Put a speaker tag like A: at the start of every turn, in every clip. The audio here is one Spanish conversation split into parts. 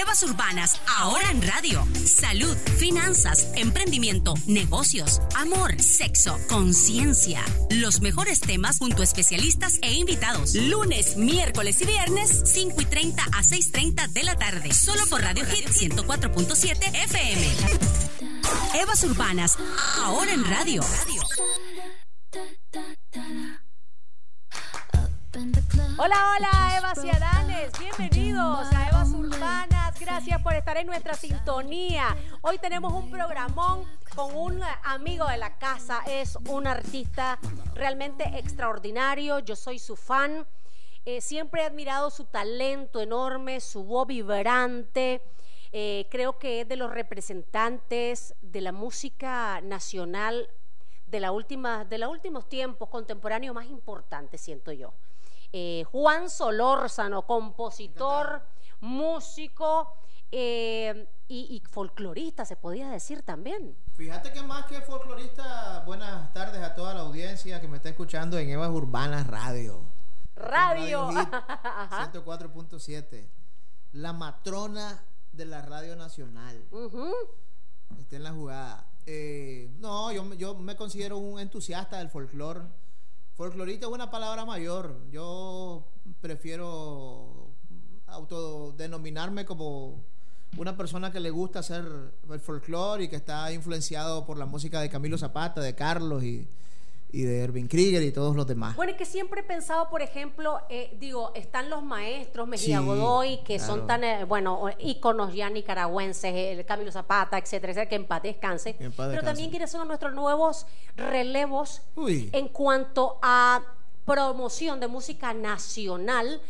A: Evas Urbanas, ahora en radio. Salud, finanzas, emprendimiento, negocios, amor, sexo, conciencia. Los mejores temas junto a especialistas e invitados. Lunes, miércoles y viernes, 5 y 30 a 6.30 de la tarde. Solo por Radio Hit 104.7 FM. Evas Urbanas, ahora en radio.
B: Hola, hola, Eva y Adanes. Bienvenidos a Evas Urbanas. Gracias por estar en nuestra sintonía. Hoy tenemos un programón con un amigo de la casa. Es un artista realmente extraordinario. Yo soy su fan. Eh, siempre he admirado su talento enorme, su voz vibrante. Eh, creo que es de los representantes de la música nacional de, la última, de los últimos tiempos contemporáneos más importantes, siento yo. Eh, Juan Solórzano, compositor, músico eh, y, folclorista, se podía decir también.
C: Fíjate que más que folclorista, buenas tardes a toda la audiencia que me está escuchando en Evas Urbanas Radio.
B: Radio.
C: 104.7. La matrona de la Radio Nacional. Está en la jugada. Eh, no, yo, yo me considero un entusiasta del folclore Folclorista es una palabra mayor. Yo prefiero autodenominarme como una persona que le gusta hacer el folclore y que está influenciado por la música de Camilo Zapata, de Carlos y, y de Erwin Krieger y todos los demás.
B: Bueno, es que siempre he pensado, por ejemplo, eh, digo, están los maestros Mejía Godoy, que son tan, eh, bueno, íconos ya nicaragüenses, el Camilo Zapata, etcétera, etcétera, que en paz descanse. Pero también quiénes son nuestros nuevos relevos en cuanto a promoción de música nacional,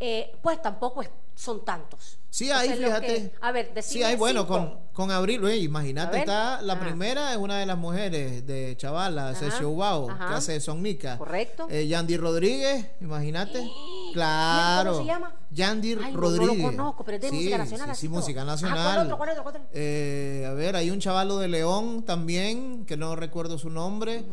B: eh, pues tampoco son tantos.
C: Sí, hay, fíjate.
B: a ver,
C: Sí, hay, bueno, con, con Abril, imagínate, está la primera es una de las mujeres de Chavala, Ceci Ubao, que hace Sonnica.
B: Correcto.
C: Eh, Yandy Rodríguez, imagínate. Claro.
B: ¿Cómo se llama?
C: Yandy Rodríguez.
B: No, lo conozco, pero es de música nacional.
C: Sí, sí música nacional.
B: Ah, ¿cuál otro, cuál otro,
C: Eh, a ver, hay un chavalo de León también, que no recuerdo su nombre.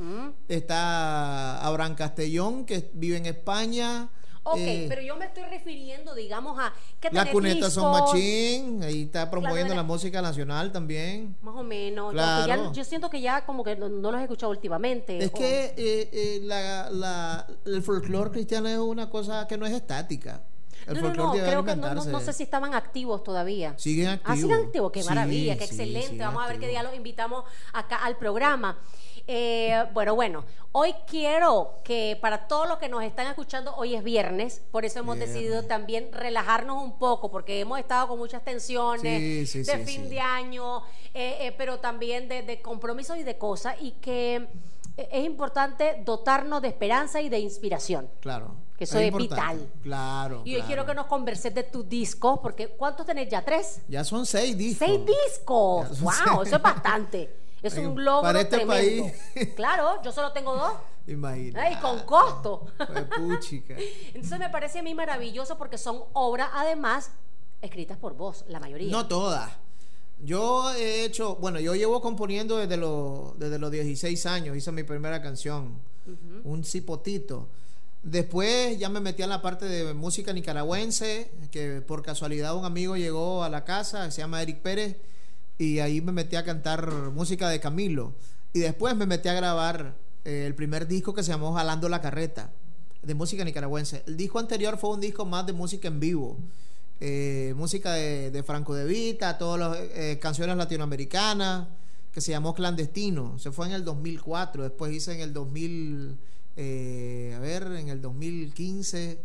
C: Está Abraham Castellón, que vive en España.
B: Ok, eh, pero yo me estoy refiriendo, digamos, a...
C: ¿qué la cuneta son machín, ahí está promoviendo la música nacional también.
B: Más o menos. Claro. yo siento que ya como que no, los he escuchado últimamente.
C: Es que eh, eh, la, la, el folclore cristiano es una cosa que no es estática.
B: El no, no, no, creo que no, no, sé si estaban activos todavía.
C: Siguen activos.
B: Ah, siguen activos, qué maravilla, qué excelente. Vamos a ver qué día los invitamos acá al programa. Eh, bueno, bueno, hoy quiero que para todos los que nos están escuchando, hoy es viernes, por eso hemos decidido también relajarnos un poco, porque hemos estado con muchas tensiones de fin de año, eh, eh, pero también de, compromisos y de cosas, y que es importante dotarnos de esperanza y de inspiración.
C: Claro.
B: Que eso es, vital.
C: Claro.
B: Y hoy quiero que nos converses de tus discos, porque ¿cuántos tenés ya? ¿Tres?
C: Ya son seis discos.
B: Seis discos. Wow, eso es bastante. Es un logro
C: Para este país.
B: Claro, yo solo tengo dos.
C: Imagina.
B: Y con costo.
C: Puchica.
B: Entonces me parece a mí maravilloso porque son obras, además, escritas por vos, la mayoría.
C: No todas. Yo he hecho, bueno, yo llevo componiendo desde, los desde los 16 años, hice mi primera canción, un cipotito. Después ya me metí en la parte de música nicaragüense, que por casualidad un amigo llegó a la casa, se llama Eric Pérez, y ahí me metí a cantar música de Camilo. Y después me metí a grabar eh, el primer disco que se llamó Jalando la Carreta, de música nicaragüense. El disco anterior fue un disco más de música en vivo. Eh, música de, Franco de Vita, todas las eh, canciones latinoamericanas, que se llamó Clandestino. Se fue en el 2004, después hice en el 2000, a ver, en el 2015,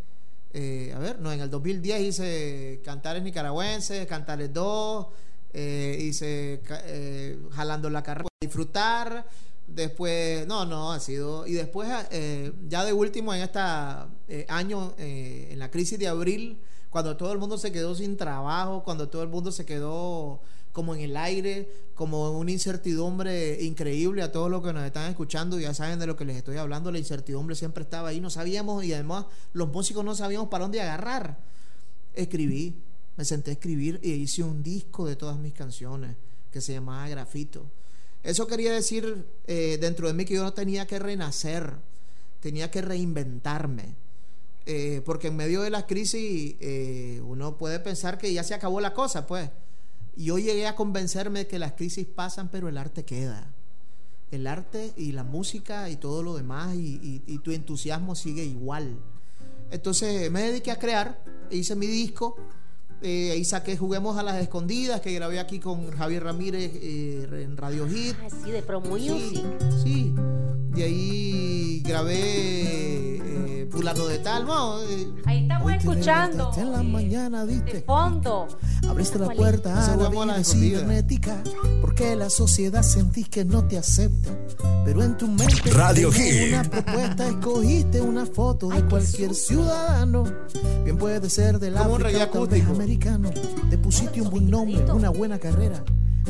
C: a ver, no, en el 2010 hice Cantares Nicaragüenses, Cantares 2, eh, hice eh, jalando la carrera, disfrutar. Después, no, no, ha sido. Y después, eh, ya de último, en este año, en la crisis de abril, cuando todo el mundo se quedó sin trabajo, cuando todo el mundo se quedó como en el aire, como una incertidumbre increíble a todos los que nos están escuchando, ya saben de lo que les estoy hablando, la incertidumbre siempre estaba ahí, no sabíamos y además los músicos no sabíamos para dónde agarrar. Escribí, me senté a escribir y hice un disco de todas mis canciones que se llamaba Grafito. Eso quería decir eh, dentro de mí que yo no tenía que renacer, tenía que reinventarme. eh, porque en medio de la crisis eh, uno puede pensar que ya se acabó la cosa, pues. Y yo llegué a convencerme de que las crisis pasan, pero el arte queda. El arte y la música y todo lo demás y, y tu entusiasmo sigue igual. Entonces me dediqué a crear, hice mi disco, eh, ahí saqué Juguemos a las Escondidas, que grabé aquí con Javier Ramírez eh, en Radio Hit.
B: Ah, sí, de Pro Music.
C: Sí, De ahí grabé eh, Pulano de Tal.
B: Eh, ahí estamos escuchando.
C: En la mañana,
B: De fondo.
C: Abriste la puerta a la cibernética. Porque la sociedad sentís que no te acepta. Pero en tu mente.
D: Radio Hit.
C: Una propuesta, escogiste una foto de cualquier ciudadano. Bien puede ser del África, acústico te pusiste un buen nombre, una buena carrera.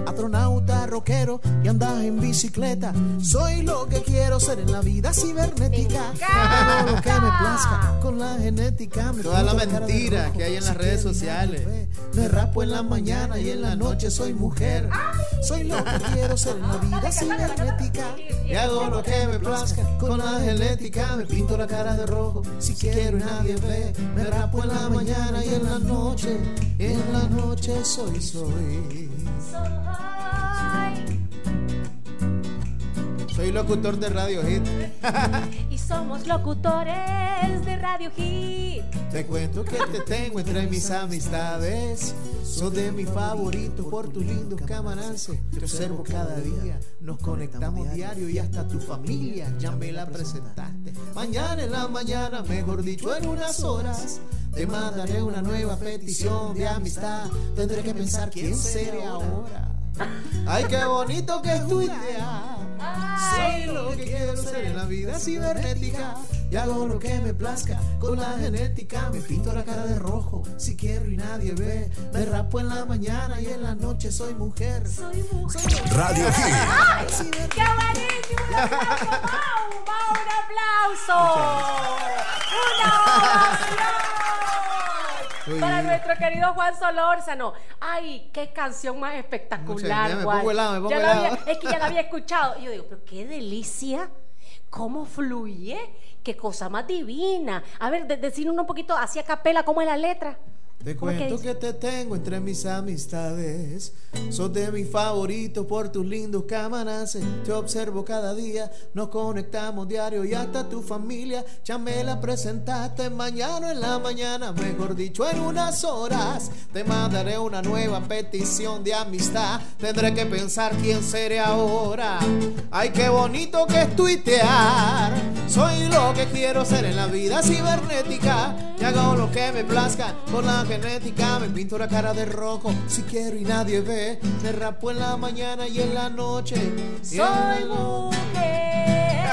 C: Astronauta, rockero y andas en bicicleta. Soy lo que quiero ser en la vida cibernética. Todo lo que me plazca con la genética. Toda la mentira que hay en las redes sociales. Me rapo en la mañana y en la noche soy mujer. Soy lo que quiero ser en la vida cibernética. Y hago lo que me plazca con la genética. Me pinto la cara de rojo si quiero y nadie ve. Me rapo en la mañana y en la noche. Y en la noche soy, soy. Soy locutor de Radio Hit.
B: y somos locutores de Radio Hit.
C: Te cuento que te tengo entre mis amistades. Sos de mi favorito por tus lindos camarances. Te observo cada día. Nos conectamos diario y hasta tu familia ya me la presentaste. Mañana en la mañana, mejor dicho, en unas horas. Te mandaré una nueva petición de amistad. Tendré que pensar quién sería ahora. Ay, qué bonito que es tu idea. Soy lo que quiero ser en la vida cibernética. Y hago lo que me plazca con la genética. Me pinto la cara de rojo si quiero y nadie ve. Me rapo en la mañana y en la noche soy mujer.
B: Soy mujer.
D: Radio
B: ¡Ay! ¡Qué buenísimo! ¡Un aplauso! ¡Un aplauso! ¡Una para nuestro querido Juan Solórzano. Ay, qué canción más espectacular, Juan. es que ya la había escuchado. Y yo digo, pero qué delicia, cómo fluye, qué cosa más divina. A ver, decir un poquito hacia capela, ¿cómo es la letra?
C: Te cuento que, te tengo entre mis amistades. Sos de mis favoritos por tus lindos camaraces. Te observo cada día, nos conectamos diario y hasta tu familia. Ya me la presentaste mañana en la mañana, mejor dicho, en unas horas. Te mandaré una nueva petición de amistad. Tendré que pensar quién seré ahora. Ay, qué bonito que es tuitear. Soy lo que quiero ser en la vida cibernética. Y hago lo que me plazca con la genética me pinto la cara de rojo si quiero y nadie ve. Me rapo en la mañana y en la noche.
B: Soy mujer.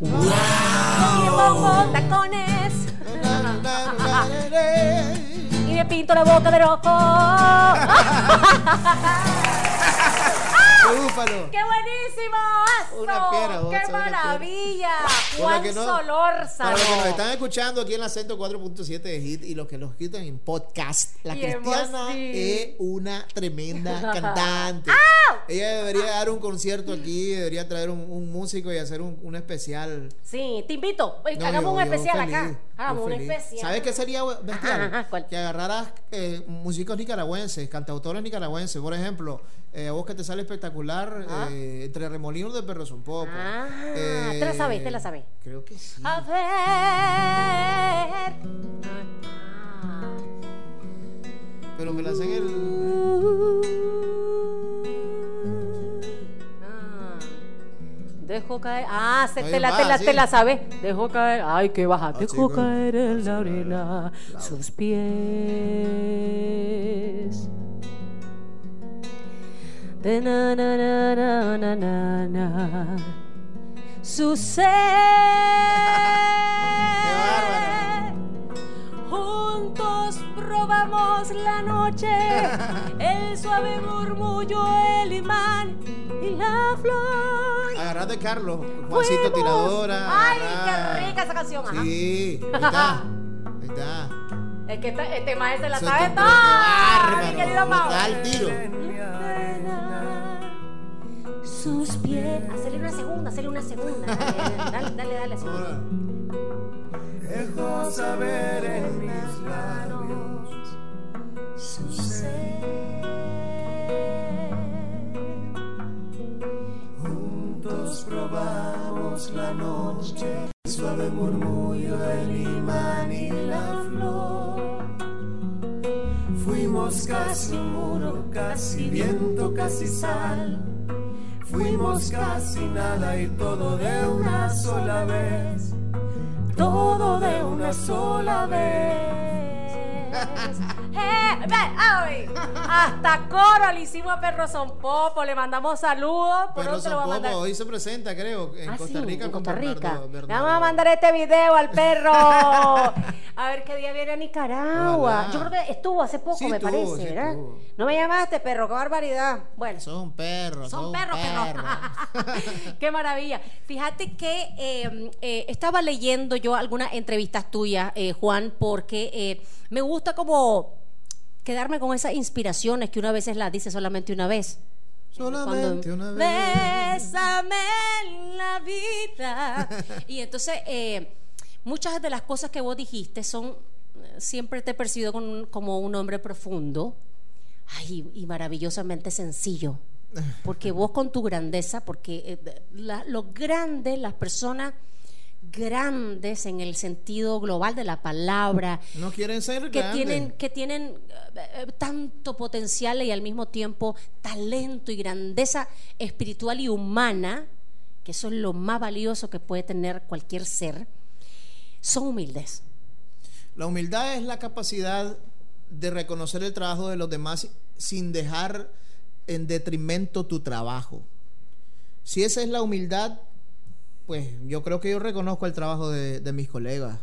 B: wow. tacones. y me pinto la boca de rojo. ¡Qué buenísimo! ¡Qué maravilla! Juan Solórzano.
C: Para los que nos están escuchando aquí en la 104.7 de Hit y los que nos quitan en podcast, la Cristiana es una tremenda cantante. Ella debería dar un concierto aquí, debería traer un, músico y hacer un, especial.
B: Sí, te invito. hagamos un especial acá. Hagamos un especial.
C: ¿Sabes qué sería bestial? que agarraras eh, músicos nicaragüenses, cantautores nicaragüenses, por ejemplo. Eh, vos que te sale espectacular ah. eh, entre remolinos de perros un poco.
B: Ah, te la sabes, te la sabes.
C: Creo que sí.
B: A ver.
C: Pero me la hacen el.
B: Ah. Dejo caer. Ah, se te, la, te, la, te la sabes. Dejo caer. Ay, qué baja. Dejo caer en la arena sus pies de na na na na na na na. Su ser juntos probamos la noche el suave murmullo el imán y la flor.
C: Agarrar de Carlos Juancito Tiradora
B: ay qué rica esa canción
C: sí ahí está ahí está
B: es que este, este maestro la sabe toda mi querido Mau
C: al tiro
B: sus pies. Hacerle una segunda, hacerle una segunda. Dale, dale, dale, segunda.
D: Dejo saber en mis labios su ser. Juntos probamos la noche, suave murmullo del imán y la flor. Fuimos casi muro, casi viento, casi sal. Fuimos casi nada y todo de una sola vez. Todo de una sola vez.
B: Ve, ay, Hasta coro le hicimos a Perro Son Popo, le mandamos saludos. ¿Por dónde
C: Son Popo
B: mandar?
C: hoy se presenta, creo, en
B: Ah,
C: Costa
B: sí,
C: Rica
B: en
C: con
B: Costa Rica.
C: Bernardo-
B: vamos a mandar este video al perro. A ver qué día viene a Nicaragua.
C: Ojalá.
B: Yo creo que estuvo hace poco,
C: Sí
B: me
C: estuvo,
B: parece,
C: sí
B: ¿verdad?
C: estuvo.
B: No me llamaste, perro, qué barbaridad. Bueno,
C: Son perros,
B: son
C: son
B: perros, perros. Qué maravilla. Fíjate que eh, eh, estaba leyendo yo algunas entrevistas tuyas, eh, Juan, porque me gusta como quedarme con esas inspiraciones que una vez las dice solamente una vez.
C: Solamente
B: Cuando,
C: una vez.
B: Bésame en la vida. y entonces, eh, muchas de las cosas que vos dijiste son, eh, siempre te he percibido con- como un hombre profundo ay, y maravillosamente sencillo. Porque vos con tu grandeza, porque eh, la- los grandes, las personas grandes en el sentido global de la palabra,
C: No quieren ser
B: que
C: grandes.
B: tienen, que tienen eh, eh, tanto potencial y al mismo tiempo talento y grandeza espiritual y humana, que eso es lo más valioso que puede tener cualquier ser, son humildes.
C: La humildad es la capacidad de reconocer el trabajo de los demás sin dejar en detrimento tu trabajo. Si esa es la humildad, pues yo creo que yo reconozco el trabajo de, mis colegas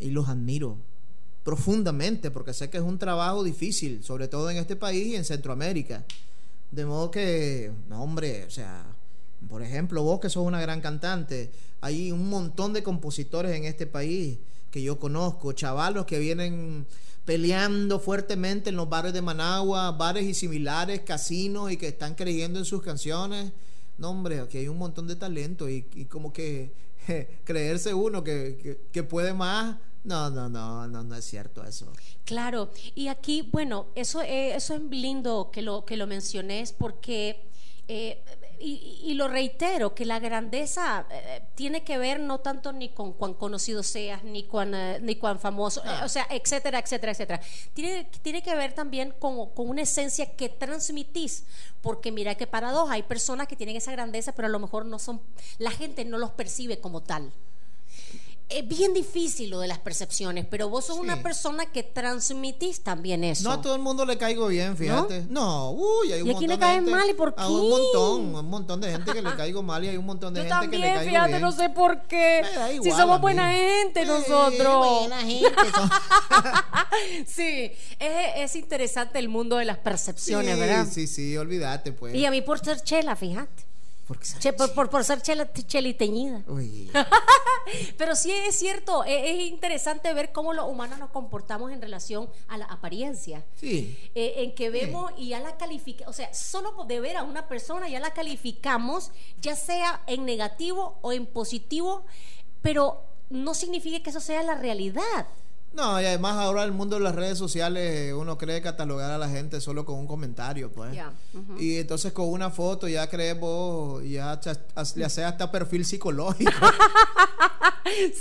C: y los admiro profundamente porque sé que es un trabajo difícil, sobre todo en este país y en Centroamérica. De modo que, no hombre, o sea, por ejemplo, vos que sos una gran cantante, hay un montón de compositores en este país que yo conozco, chavalos que vienen peleando fuertemente en los bares de Managua, bares y similares, casinos y que están creyendo en sus canciones. No, hombre, aquí hay un montón de talento y, y como que creerse uno que, que, puede más. No, no, no, no, no es cierto eso.
B: Claro, y aquí, bueno, eso, eh, eso es lindo que lo, que lo menciones porque, eh, y, y lo reitero, que la grandeza eh, tiene que ver no tanto ni con cuán conocido seas, ni cuán, eh, ni cuán famoso, eh, o sea, etcétera, etcétera, etcétera. Tiene, tiene que ver también con, con una esencia que transmitís, porque mira qué paradoja, hay personas que tienen esa grandeza, pero a lo mejor no son, la gente no los percibe como tal es bien difícil lo de las percepciones, pero vos sos
C: Sí.
B: una persona que transmitís también eso.
C: No a todo el mundo le caigo bien, fíjate. No, uy, hay un
B: ¿Y
C: montón
B: le
C: de
B: caes
C: gente-
B: mal y por
C: A un
B: qué?
C: montón, un montón de gente que le caigo mal y hay un montón de
B: Yo
C: gente que le caigo
B: fíjate,
C: bien.
B: no sé por qué.
C: Me da
B: si
C: igual
B: somos buena gente nosotros.
C: buena gente
B: sí, es, es interesante el mundo de las percepciones,
C: sí,
B: ¿verdad?
C: Sí, sí, olvídate, pues.
B: Y a mí por ser chela, fíjate.
C: Porque se-
B: Che, por, por, por ser chela, cheliteñida.
C: Uy.
B: Pero sí es cierto, es, es interesante ver cómo los humanos nos comportamos en relación a la apariencia.
C: Sí.
B: eh, en que vemos y ya la calificamos, o sea, solo de ver a una persona ya la calificamos, ya sea en negativo o en positivo, pero no significa que eso sea la realidad.
C: No, y además ahora el mundo de las redes sociales uno cree catalogar a la gente solo con un comentario, pues. Y entonces con una foto ya crees vos, ya le haces hasta perfil psicológico.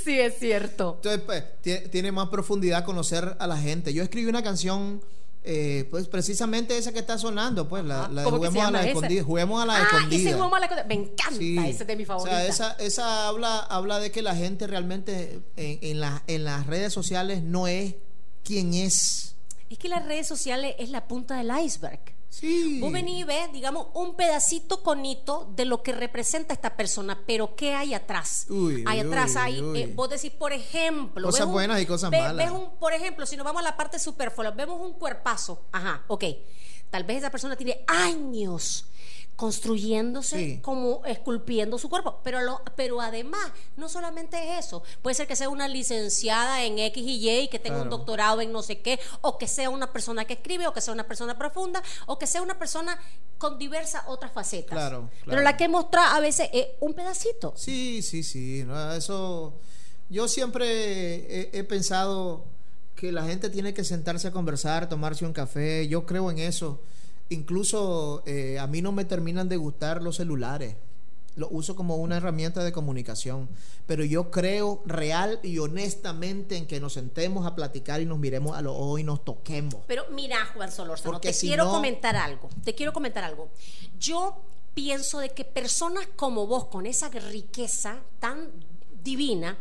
B: Sí, es cierto.
C: Entonces, pues, tie- tiene más profundidad conocer a la gente. Yo escribí una canción, eh, pues precisamente esa que está sonando, pues, la, la de
B: ¿Cómo que se
C: Juguemos a la
B: esa?
C: escondida. Juguemos a la
B: ah,
C: escondida.
B: ese Juguemos a la Escondida. Me encanta,
C: Sí.
B: ese es de mi favorita.
C: O sea, esa, esa habla, habla de que la gente realmente en, en, la- en las redes sociales no es quien es.
B: Es que las redes sociales es la punta del iceberg.
C: Sí.
B: Vos venís y ves, digamos, un pedacito conito de lo que representa esta persona, pero ¿qué hay atrás?
C: Uy,
B: hay atrás,
C: uy,
B: hay,
C: uy.
B: eh, vos decís, por ejemplo,
C: Cosas
B: ves un-
C: buenas y cosas malas.
B: Ves un, por ejemplo, si nos vamos a la parte superflua, vemos un cuerpazo, ajá, ok, tal vez esa persona tiene años construyéndose
C: Sí.
B: como esculpiendo su cuerpo, pero lo, pero además no solamente es eso, puede ser que sea una licenciada en X y Y que tenga un doctorado en no sé qué, o que sea una persona que escribe, o que sea una persona profunda, o que sea una persona con diversas otras facetas.
C: Claro,
B: Pero la que muestra a veces es un pedacito.
C: Sí, sí, sí. no, eso. yo siempre he, pensado que la gente tiene que sentarse a conversar, tomarse un café. Yo creo en eso. Incluso eh, a mí no me terminan de gustar los celulares. Lo uso como una herramienta de comunicación. Pero yo creo real y honestamente en que nos sentemos a platicar y nos miremos a los ojos y nos toquemos.
B: Pero mira, Juan Solórzano, te quiero comentar algo. Te quiero comentar algo. Yo pienso de que personas como vos, con esa riqueza tan divina,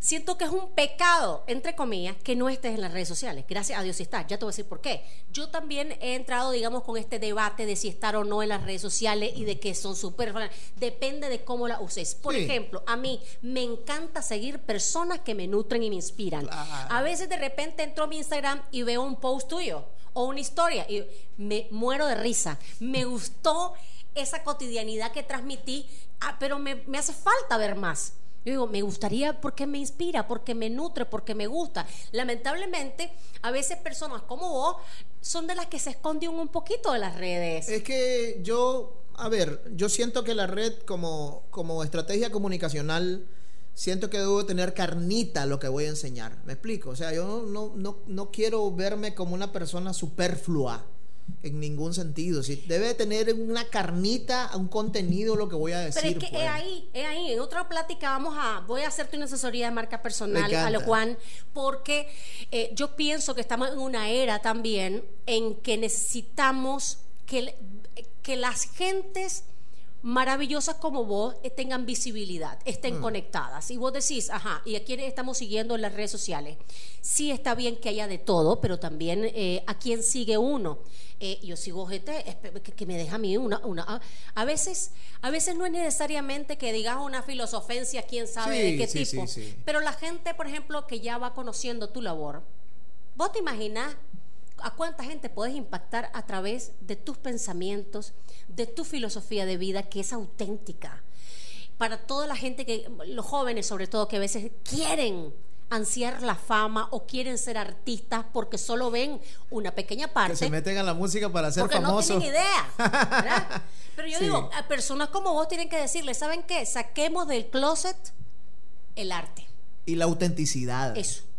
B: siento que es un pecado, entre comillas, que no estés en las redes sociales. Gracias a Dios si estás. Ya te voy a decir por qué. Yo también he entrado, digamos, con este debate de si estar o no en las redes sociales y de que son súper... Depende de cómo la uses. Por ejemplo, a mí me encanta seguir personas que me nutren y me inspiran. A veces de repente entro a mi Instagram y veo un post tuyo o una historia y me muero de risa. Me gustó esa cotidianidad que transmití, ah, pero me, me hace falta ver más. Yo digo, me gustaría porque me inspira, porque me nutre, porque me gusta. Lamentablemente, a veces personas como vos son de las que se esconden un poquito de las redes.
C: Es que yo, a ver, yo siento que la red como, como estrategia comunicacional, siento que debo tener carnita lo que voy a enseñar. ¿Me explico? O sea, yo no, no, no quiero verme como una persona superflua en ningún sentido. Si debe tener una carnita, un contenido lo que voy a decir.
B: Pero es que es pues. ahí, es ahí. En otra plática vamos a, voy a hacerte una asesoría de marca personal a lo Juan, porque eh, yo pienso que estamos en una era también en que necesitamos que, que las gentes maravillosas como vos eh, tengan visibilidad, estén mm. conectadas. Y vos decís, ajá, ¿y a quiénes estamos siguiendo en las redes sociales? Sí está bien que haya de todo, pero también eh, a quién sigue uno. Eh, yo sigo gente que, me deja a mí una... una a, veces, a veces no es necesariamente que digas una filosofencia, quién sabe de qué tipo, pero la gente, por ejemplo, que ya va conociendo tu labor, vos te imaginas a cuánta gente puedes impactar a través de tus pensamientos, de tu filosofía de vida que es auténtica. Para toda la gente que, los jóvenes sobre todo, que a veces quieren ansiar la fama o quieren ser artistas porque solo ven una pequeña parte. Que
C: se meten a la música para ser famosos.
B: no tienen idea. Pero yo digo, a personas como vos tienen que decirle, ¿saben qué? Saquemos del closet el arte.
C: Y la autenticidad.
B: Eso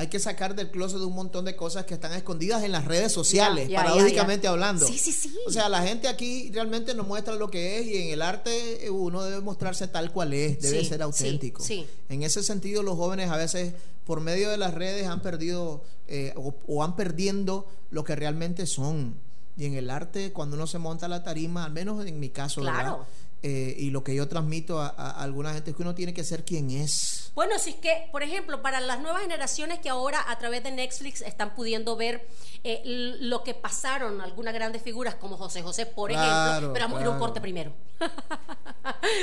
C: hay que sacar del closet de un montón de cosas que están escondidas en las redes sociales, paradójicamente hablando.
B: Sí, sí, sí.
C: O sea, la gente aquí realmente nos muestra lo que es y en el arte eh, uno debe mostrarse tal cual es, debe ser auténtico. En ese sentido, los jóvenes a veces por medio de las redes han perdido eh, o, han perdiendo lo que realmente son. Y en el arte, cuando uno se monta la tarima, al menos en mi caso, claro. Eh, y lo que yo transmito a, alguna gente es que uno tiene que ser quien es.
B: Bueno, si es que, por ejemplo, para las nuevas generaciones que ahora a través de Netflix están pudiendo ver eh, lo que pasaron algunas grandes figuras como José José, por ejemplo, pero vamos a ir a un corte primero.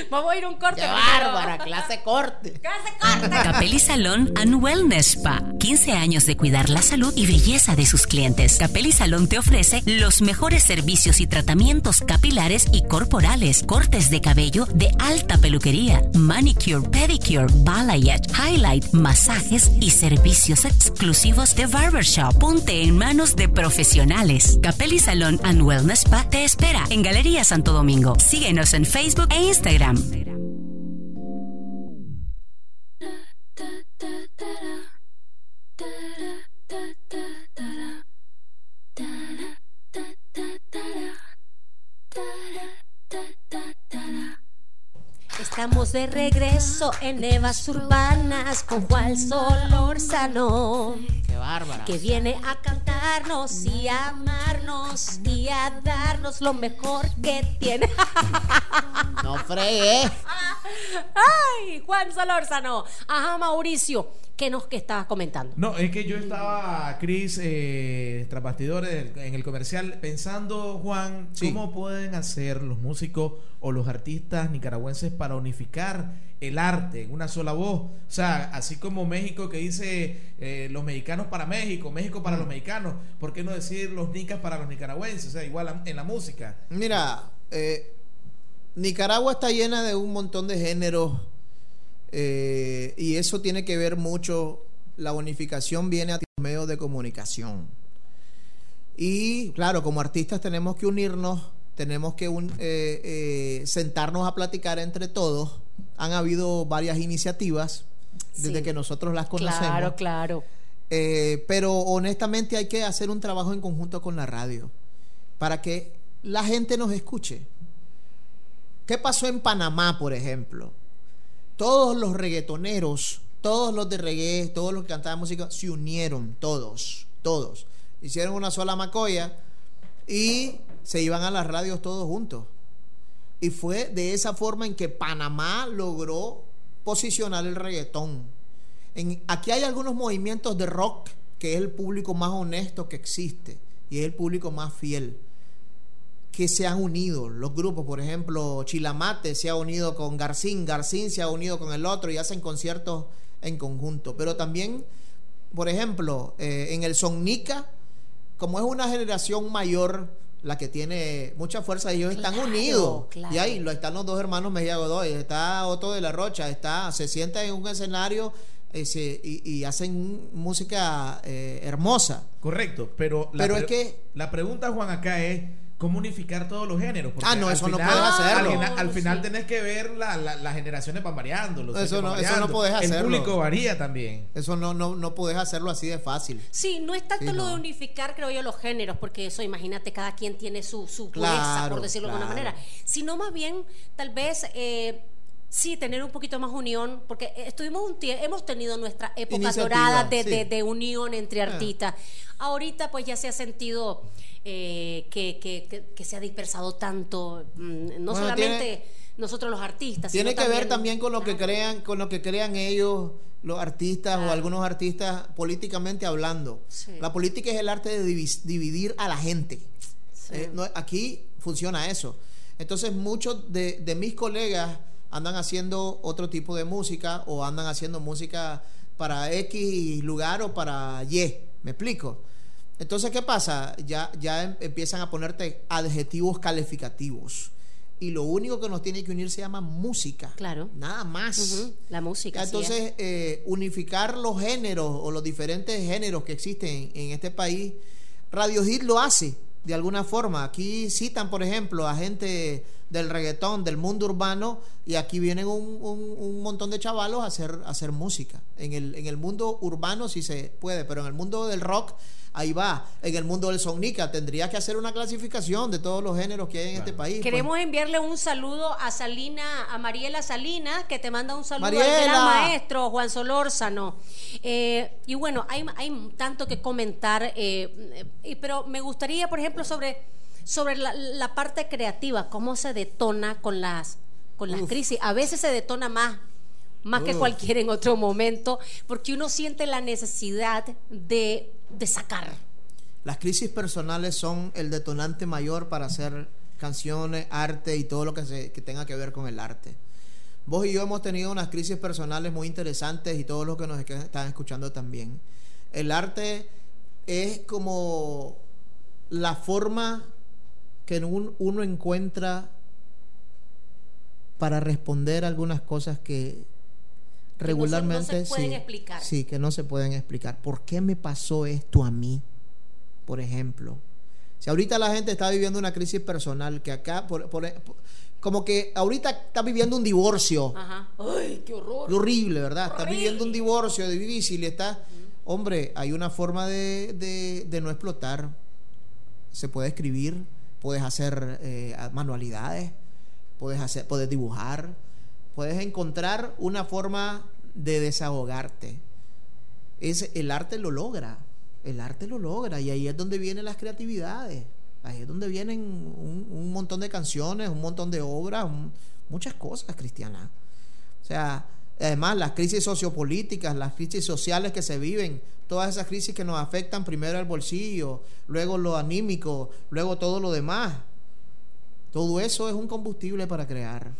B: Vamos a ir a un corte.
C: ¡Qué bárbara! Clase corte.
B: Clase corte.
A: Capelli Salón and Wellness Spa. 15 años de cuidar la salud y belleza de sus clientes. Capelli Salón te ofrece los mejores servicios y tratamientos capilares y corporales. Cortes de cabello de alta peluquería. Manicure, pedicure, balayage, highlight, masajes y servicios exclusivos de barbershop. Ponte en manos de profesionales. Capelli Salón and Wellness Spa te espera en Galería Santo Domingo. Síguenos en Facebook e Instagram.
B: Estamos de regreso en Evas Urbanas con Juan Solórzano.
C: Bárbara.
B: Que viene a cantarnos y a amarnos y a darnos lo mejor que tiene.
C: No fregué.
B: Ay, Juan Solórzano. Ajá, Mauricio. ¿Qué nos que estabas comentando?
E: No, es que yo estaba, Cris, eh, tras en el comercial, pensando, Juan, cómo pueden hacer los músicos o los artistas nicaragüenses para unificar el arte en una sola voz. O sea, así como México que dice eh, los mexicanos para México, México para los mm. mexicanos, ¿por qué no decir los nicas para los nicaragüenses? O sea, igual en la música.
C: Mira, eh, Nicaragua está llena de un montón de géneros eh, y eso tiene que ver mucho, la unificación viene a los medios de comunicación. Y claro, como artistas tenemos que unirnos, tenemos que eh, eh, sentarnos a platicar entre todos. Han habido varias iniciativas desde que nosotros las conocemos.
B: Claro, claro.
C: Eh, pero honestamente hay que hacer un trabajo en conjunto con la radio para que la gente nos escuche. ¿Qué pasó en Panamá, por ejemplo? Todos los reggaetoneros, todos los de reggae, todos los que cantaban música, se unieron, todos, todos. Hicieron una sola macoya y se iban a las radios todos juntos. Y fue de esa forma en que Panamá logró posicionar el reggaetón. Aquí hay algunos movimientos de rock que es el público más honesto que existe y es el público más fiel que se han unido los grupos, por ejemplo, Chilamate se ha unido con Garcín, Garcín se ha unido con el otro y hacen conciertos en conjunto. Pero también, por ejemplo, eh, en el Sonnica, como es una generación mayor, la que tiene mucha fuerza, ellos están unidos. Y ahí lo están los dos hermanos Mejía Godoy, está Otto de la Rocha, está, se sienta en un escenario eh, y, hacen música eh, hermosa.
E: Correcto, pero,
C: la, pero es que,
E: la pregunta, Juan, acá es cómo unificar todos los géneros.
C: ah, no, eso no puedes hacerlo.
E: Al, final, tenés que ver la, las generaciones van variando. Los
C: eso, no, eso no puedes hacerlo.
E: El público varía también.
C: Eso no, no, no puedes hacerlo así de fácil.
B: Sí, no es tanto lo de unificar, creo yo, los géneros, porque eso, imagínate, cada quien tiene su, su por decirlo de alguna manera. Sino más bien, tal vez... Eh, sí, tener un poquito más unión, porque estuvimos un tiempo, hemos tenido nuestra época dorada de, de, unión entre ah. artistas. Ahorita pues ya se ha sentido eh, que, que, que, se ha dispersado tanto, mm, no solamente nosotros los artistas.
C: Tiene que ver también con lo que crean, con lo que crean ellos, los artistas o algunos artistas políticamente hablando. La política es el arte de dividir a la gente. Eh, aquí funciona eso. Entonces muchos de, de mis colegas andan haciendo otro tipo de música o andan haciendo música para X lugar o para Y. ¿Me explico? Entonces, ¿qué pasa? Ya, ya em, empiezan a ponerte adjetivos calificativos. Y lo único que nos tiene que unir se llama música.
B: Claro.
C: Nada más.
B: La música.
C: Entonces, eh, unificar los géneros o los diferentes géneros que existen en este país, Radio Hit lo hace de alguna forma. Aquí citan, por ejemplo, a gente del reggaetón, del mundo urbano, y aquí vienen un, un, montón de chavalos a hacer, a hacer música. En el, en el mundo urbano sí se puede, pero en el mundo del rock ahí va. En el mundo del sonica tendría que hacer una clasificación de todos los géneros que hay en este país. Pues.
B: Queremos enviarle un saludo a Salina, a Mariela Salina, que te manda un saludo al maestro Juan Solórzano. Eh, y bueno, hay, hay tanto que comentar, eh, pero me gustaría, por ejemplo, sobre, sobre la, parte creativa, cómo se detona con las, con las crisis. A veces se detona más más que cualquier en otro momento, porque uno siente la necesidad de de sacar.
C: Las crisis personales son el detonante mayor para hacer canciones, arte y todo lo que, se, que tenga que ver con el arte. Vos y yo hemos tenido unas crisis personales muy interesantes y todos los que nos están escuchando también. El arte es como la forma que uno encuentra para responder algunas cosas que regularmente
B: pueden explicar.
C: Sí, que no se pueden explicar. ¿Por qué me pasó esto a mí? Por ejemplo, si ahorita la gente está viviendo una crisis personal, que acá, por, como que ahorita está viviendo un divorcio.
B: Ajá. ¡Ay, qué horror!
C: horrible, ¿verdad? Está viviendo un divorcio difícil. Está, hombre, hay una forma de, de, no explotar. Se puede escribir, puedes hacer eh, manualidades, puedes, hacer, puedes dibujar puedes encontrar una forma de desahogarte. Es, el arte lo logra, el arte lo logra y ahí es donde vienen las creatividades, ahí es donde vienen un, montón de canciones, un montón de obras, muchas cosas cristianas. O sea, además las crisis sociopolíticas, las crisis sociales que se viven, todas esas crisis que nos afectan primero el bolsillo, luego lo anímico, luego todo lo demás. Todo eso es un combustible para crear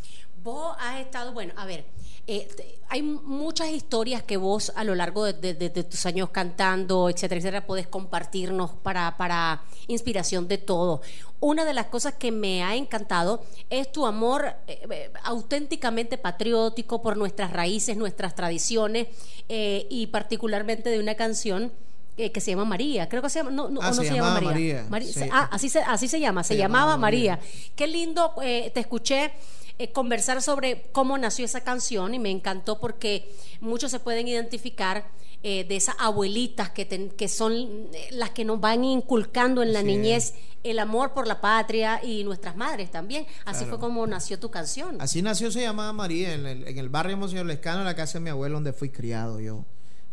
B: vos has estado, bueno, a ver, eh, hay muchas historias que vos a lo largo de, tus años cantando, etcétera, etcétera, podés compartirnos para, para inspiración de todo. Una de las cosas que me ha encantado es tu amor eh, eh, auténticamente patriótico por nuestras raíces, nuestras tradiciones y particularmente de una canción que se llama María, creo que se llama, no, no,
C: ah,
B: se,
C: llama María.
B: ah, así se, así se llama, se, llamaba, María. Qué lindo, te escuché eh, conversar sobre cómo nació esa canción y me encantó porque muchos se pueden identificar eh, de esas abuelitas que, que son eh, las que nos van inculcando en la niñez el amor por la patria y nuestras madres también. Así fue como nació tu canción.
C: Así nació, se llamaba María, en el, en el barrio Monseñor Lescano, en la casa de mi abuelo, donde fui criado yo.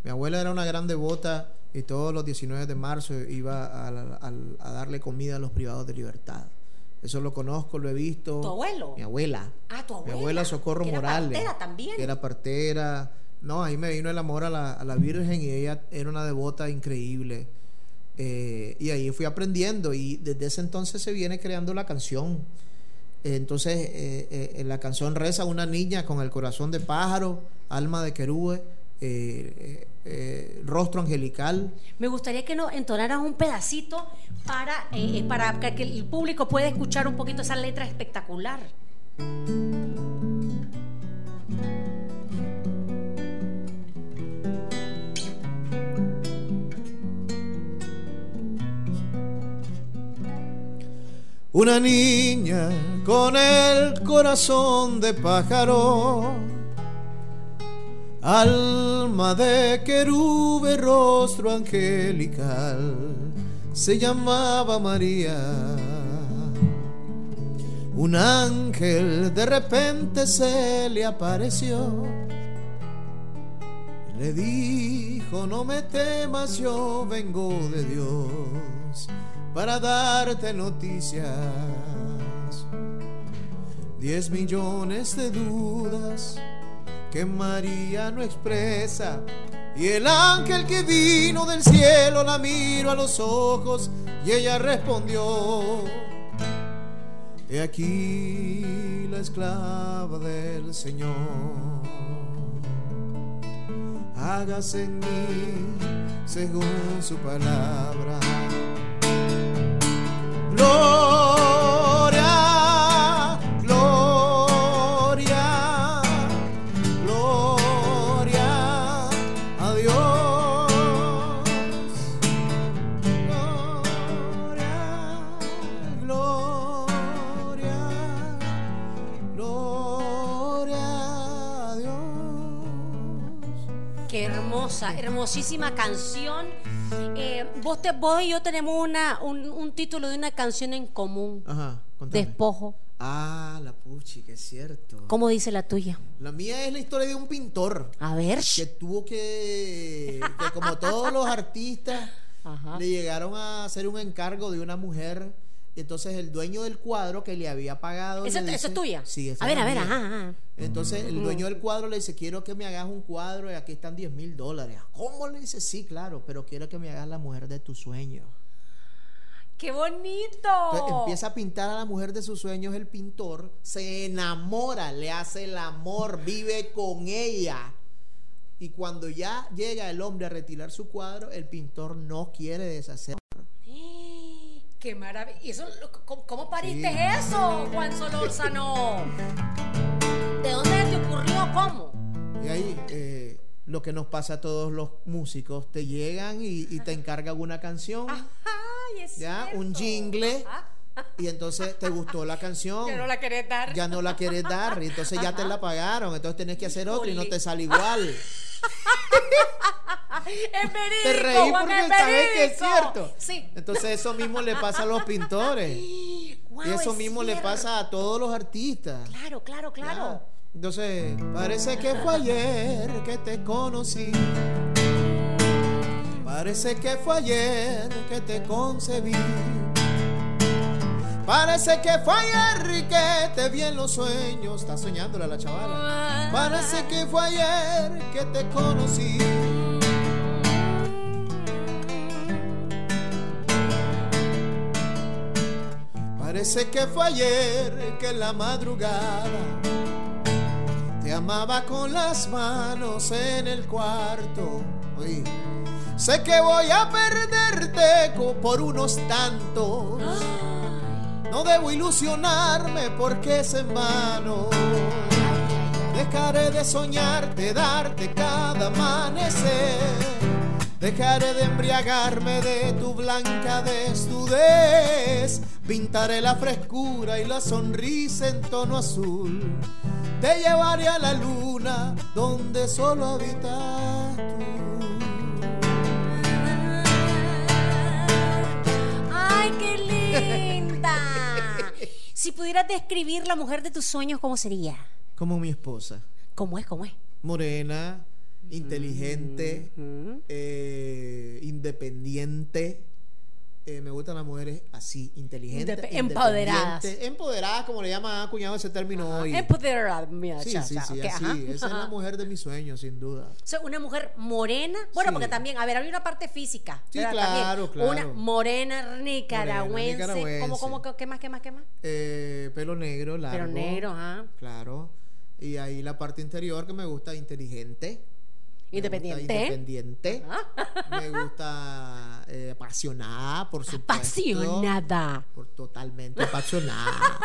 C: Mi abuela era una gran devota y todos los 19 de marzo iba a, darle comida a los privados de libertad. Eso lo conozco, lo he visto.
B: ¿Tu abuelo?
C: Mi abuela.
B: Ah, tu abuela.
C: Mi abuela Socorro Morales. Era
B: partera también.
C: era partera. No, ahí me vino el amor a la, a la Virgen y ella era una devota increíble. Eh, y ahí fui aprendiendo y desde ese entonces se viene creando la canción. Entonces, eh, eh, la canción reza una niña con el corazón de pájaro, alma de querube, rostro angelical.
B: Me gustaría que nos entonaras un pedacito para, para que el público pueda escuchar un poquito esa letra espectacular.
C: Una niña con el corazón de pájaro, alma de querube, rostro angelical, se llamaba María. Un ángel de repente se le apareció. Le dijo, no me temas, yo vengo de Dios para darte noticias. Diez millones de dudas que María no expresa. Y el ángel que vino del cielo la miró a los ojos y ella respondió, he aquí la esclava del Señor, hágase en mí según su palabra. Gloria,
B: hermosa, hermosísima canción eh, vos, te, vos y yo tenemos una, un, título de una canción en común.
C: Ajá,
B: Despojo.
C: Ah, la puchi, que es cierto.
B: ¿Cómo dice la tuya?
C: La mía es la historia de un pintor.
B: A ver.
C: Que tuvo que, que como todos los artistas, le llegaron a hacer un encargo de una mujer entonces el dueño del cuadro que le había pagado.
B: ¿Eso, es tuya?
C: Sí,
B: A ver, a ver, ajá,
C: Entonces el dueño del cuadro le dice: Quiero que me hagas un cuadro y aquí están 10 mil dólares. ¿Cómo le dice? Sí, claro, pero quiero que me hagas la mujer de tu sueño.
B: ¡Qué bonito!
C: empieza a pintar a la mujer de sus sueños el pintor, se enamora, le hace el amor, vive con ella. Y cuando ya llega el hombre a retirar su cuadro, el pintor no quiere deshacer
B: ¡Qué maravilla! ¿Cómo, pariste eso, Juan Solórzano? ¿De dónde te ocurrió? ¿Cómo?
C: Y ahí, eh, lo que nos pasa a todos los músicos, te llegan y, te encargan una canción. ya, un jingle. Y entonces te gustó la canción.
B: Ya no la querés dar.
C: Ya no la querés dar. Y entonces ya te la pagaron. Entonces tenés que hacer otra y no te sale igual.
B: es verídico,
C: Te reí porque sabes que es cierto. Sí. Entonces eso mismo le pasa a los pintores. y eso mismo le pasa a todos los artistas.
B: Claro, claro, claro.
C: Entonces, parece que fue ayer que te conocí. Parece que fue ayer que te concebí. Parece que fue ayer que te vi en los sueños. Está soñándola la chavala. Parece que fue ayer que te conocí. Parece que fue ayer que en la madrugada te amaba con las manos en el cuarto. sé que voy a perderte por unos tantos. No debo ilusionarme porque es en vano. Dejaré de soñarte, darte cada amanecer. Dejaré de embriagarme de tu blanca desnudez. Pintaré la frescura y la sonrisa en tono azul. Te llevaré a la luna donde solo habitas tú.
B: ¡Ay, qué linda! Si pudieras describir la mujer de tus sueños, ¿cómo sería?
C: Como mi esposa.
B: ¿Cómo es? ¿Cómo es?
C: Morena, inteligente, eh, independiente. Eh, me gustan las mujeres así, inteligentes,
B: empoderadas.
C: empoderadas, como le llama acuñado ese término hoy.
B: Empoderada, mira,
C: Sí,
B: cha,
C: sí,
B: cha,
C: sí, así.
B: ajá.
C: Esa es la mujer de mis sueños, sin duda.
B: O sea, una mujer morena. Bueno,
C: Sí.
B: porque también, a ver, hay una parte física.
C: Sí,
B: ¿verdad?
C: claro,
B: También.
C: claro.
B: Una morena nicaragüense.
C: nicaragüense.
B: ¿Cómo, cómo, qué- más, qué más, qué más?
C: Eh, pelo negro, largo.
B: Pero negro, ajá.
C: Claro. Y ahí la parte interior que me gusta inteligente. Me gusta
B: Independiente.
C: independiente. Me gusta eh, apasionada, por supuesto.
B: Apasionada.
C: Por, totalmente apasionada.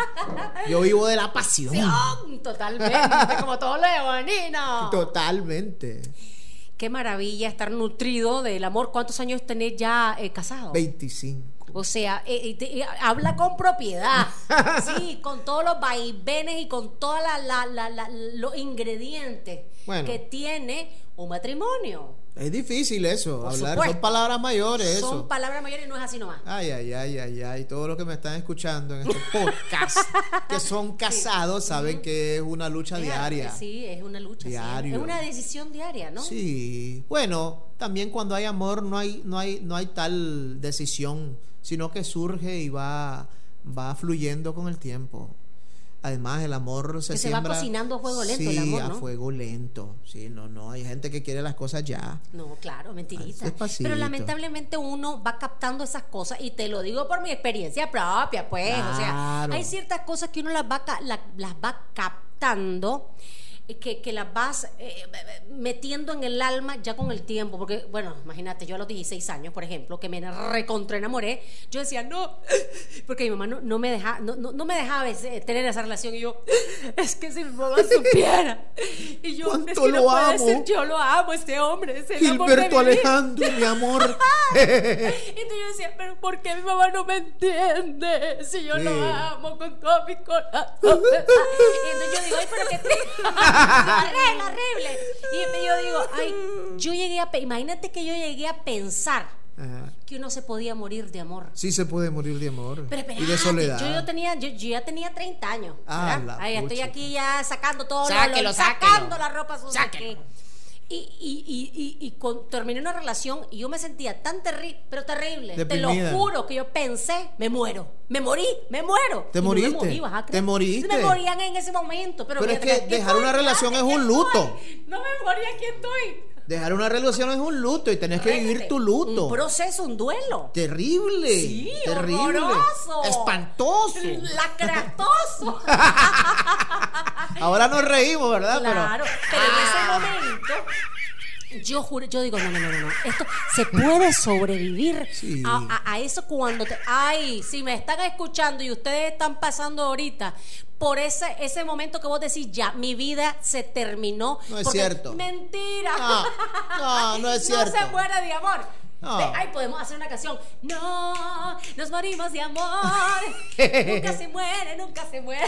C: Yo vivo de la pasión.
B: ¡Oh! Totalmente, como todo leonino.
C: Totalmente.
B: Qué maravilla estar nutrido del amor. ¿Cuántos años tenés ya eh, casado?
C: 25.
B: O sea, eh, eh, eh, habla con propiedad. Sí, con todos los vaivenes y con todos los ingredientes
C: Bueno.
B: que tiene un matrimonio.
C: Es difícil eso,
B: Por
C: hablar.
B: supuesto.
C: Son palabras mayores
B: Son
C: eso.
B: palabras mayores y no es así nomás.
C: Ay, ay, ay, ay, ay. Todos los que me están escuchando en este podcast que son casados saben que es una lucha
B: Es-
C: diaria.
B: Sí, es una lucha. sí.
C: Diario.
B: Es una decisión diaria, ¿no?
C: Sí. Bueno, también cuando hay amor no hay, no hay, no hay tal decisión, sino que surge y va, va fluyendo con el tiempo. Además, el amor se
B: Que se va
C: siembra-
B: cocinando a fuego lento el
C: Sí,
B: amor,
C: a
B: ¿no?
C: fuego lento. Sí, no, no. Hay gente que quiere las cosas ya.
B: No, claro, mentirita. Pero lamentablemente uno va captando esas cosas y te lo digo por mi experiencia propia, pues. O sea,
C: Claro.
B: hay ciertas cosas que uno las va, la- las va captando. Eh, Que, que las vas eh, metiendo en el alma ya con el tiempo, porque, bueno, imagínate, yo a los 16 años, por ejemplo, que me recontra enamoré, yo decía, no, porque mi mamá no, no me, deja, no, no, no me dejaba tener esa relación, y yo, es que si mi mamá supiera, y yo,
C: ¿Cuánto
B: es que no
C: lo
B: puede
C: amo?
B: ser, yo lo amo, este hombre, es el amor de
C: Gilberto. Alejandro, mi amor.
B: Entonces yo decía, pero ¿por qué mi mamá no me entiende? Si yo
C: Sí.
B: lo amo con todo mi corazón. Y entonces yo digo, ay, pero qué triste. Horrible, horrible. Y yo digo, ay, yo llegué a, imagínate que yo llegué a pensar
C: Ajá.
B: que uno se podía morir de amor.
C: Sí se puede morir de amor
B: Pero
C: y de soledad.
B: Yo, yo tenía, yo, yo ya tenía 30 años.
C: Ah, la
B: Ay, estoy aquí ya sacando todo, lo-
F: Sáquelo,
B: lo-
F: sáquelo.
B: sacando la ropa sucia.
F: Sáquelo.
B: Y, y, y, y, y con- terminé una relación y yo me sentía tan terrible, pero terrible.
C: Deprimida.
B: Te lo juro que yo pensé, me muero, me morí, me muero.
C: ¿Te
B: Y no
C: moriste?
B: me morí.
C: ¿Te moriste?
B: Me morían en ese momento. Pero,
C: Pero es que dejar una relación es un
B: estoy.
C: luto.
B: No me morí, aquí estoy.
C: Dejar una relación es un luto y tenés que vivir tu luto.
B: Un proceso, un duelo.
C: Terrible.
B: Sí,
C: terrible.
B: horroroso.
C: Espantoso.
B: Lacratoso.
C: Ahora nos reímos, ¿verdad?
B: Claro, pero en ese momento yo juro, yo digo, no, no, no, no, no. Esto se puede sobrevivir
C: Sí.
B: a, a- a eso cuando te. Ay, si me están escuchando y ustedes están pasando ahorita por ese, ese momento que vos decís, ya, mi vida se terminó.
C: No es cierto.
B: Mentira.
C: No, no, no es cierto.
B: No se muere de amor.
C: No.
B: De- ay, podemos hacer una canción. No, nos morimos de amor. nunca se muere, nunca se muere.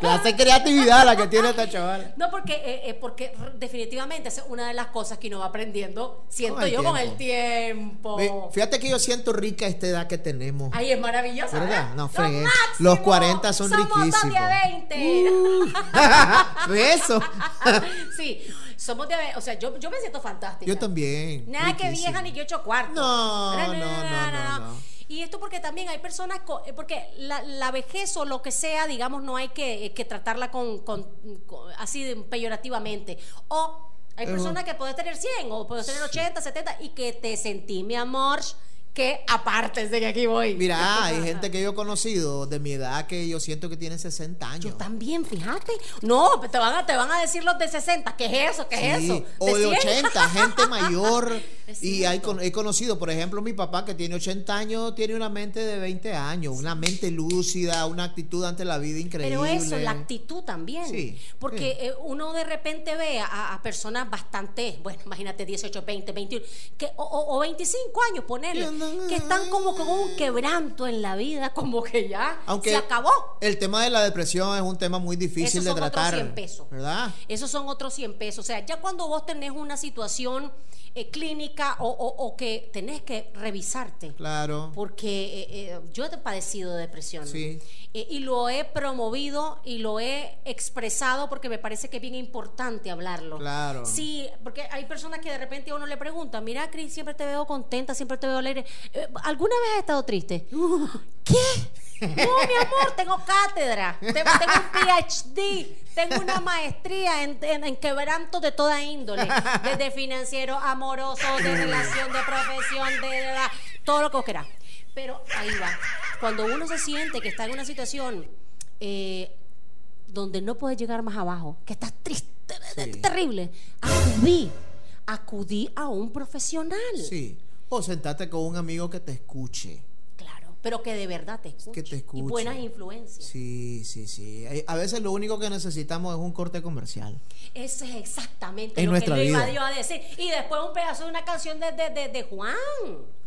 C: Clase creatividad la que tiene esta chaval.
B: No, porque, eh, eh, porque definitivamente es una de las cosas que uno va aprendiendo, siento
C: Con
B: yo, con el tiempo.
C: Fíjate que yo siento rica esta edad que tenemos.
B: Ay, es maravilloso.
C: ¿Verdad? No, fregué. Los 40 son
B: Somos
C: riquísimos. Uh.
B: a 20.
C: Eso.
B: sí, somos de a 20. O sea, yo, yo me siento fantástica.
C: Yo también.
B: Nada que vieja ni que ocho cuartos.
C: No, no, no, no, no.
B: Y esto porque también hay personas, co- eh, porque la, la vejez o lo que sea, digamos, no hay que, eh, que tratarla con, con- con- así de peyorativamente. O hay personas que puedes tener 100 o puedes tener 80, 70 y que te sentí, mi amor, que apartes de que aquí voy.
C: Mira, hay gente que yo he conocido de mi edad que yo siento que tienen 60 años.
B: Yo también, fíjate. No, te van a, te van a decir los de 60. ¿Qué es eso? ¿Qué es eso?
C: O de
B: 100?
C: 80, gente mayor. Y hay, he conocido, por ejemplo, mi papá que tiene 80 años, tiene una mente de 20 años, una mente lúcida, una actitud ante la vida increíble.
B: Pero eso, la actitud también.
C: Sí,
B: Porque
C: sí.
B: eh, uno de repente ve a, a personas bastante, bueno, imagínate 18, 20, 21, que, o, o- o 25 años, ponerle, que están como con un quebranto en la vida, como que ya se acabó.
G: El tema de la depresión es un tema muy difícil de tratar. Otros 100
B: pesos.
G: ¿Verdad?
B: Esos son otros 100 pesos. O sea, ya cuando vos tenés una situación eh, clínica o, que tenés que revisarte.
G: Claro.
B: Porque eh, eh, yo he padecido de depresión.
G: Sí.
B: y lo he promovido y lo he expresado porque me parece que es bien importante hablarlo.
G: Claro.
B: Sí, porque hay personas que de repente a uno le pregunta, mira, Cris, siempre te veo contenta, siempre te veo alegre. ¿Alguna vez has estado triste? ¿Qué? No, mi amor, tengo cátedra, tengo, un PhD, tengo una maestría en, quebranto de toda índole, desde financiero, amoroso, de relación, de profesión, de, todo lo que vos querás. Pero ahí va. Cuando uno se siente que está en una situación eh, donde no puede llegar más abajo, que estás triste, terrible, acudí, acudí a un profesional.
G: Sí. O sentate con un amigo que te escuche
B: pero que de verdad te escuche.
G: Que te escuche.
B: Y buenas influencias.
G: Sí, sí, sí. A veces lo único que necesitamos es un corte comercial.
B: Ese es exactamente lo que le iba a decir. Y después un pedazo de una canción de, de, de Juan.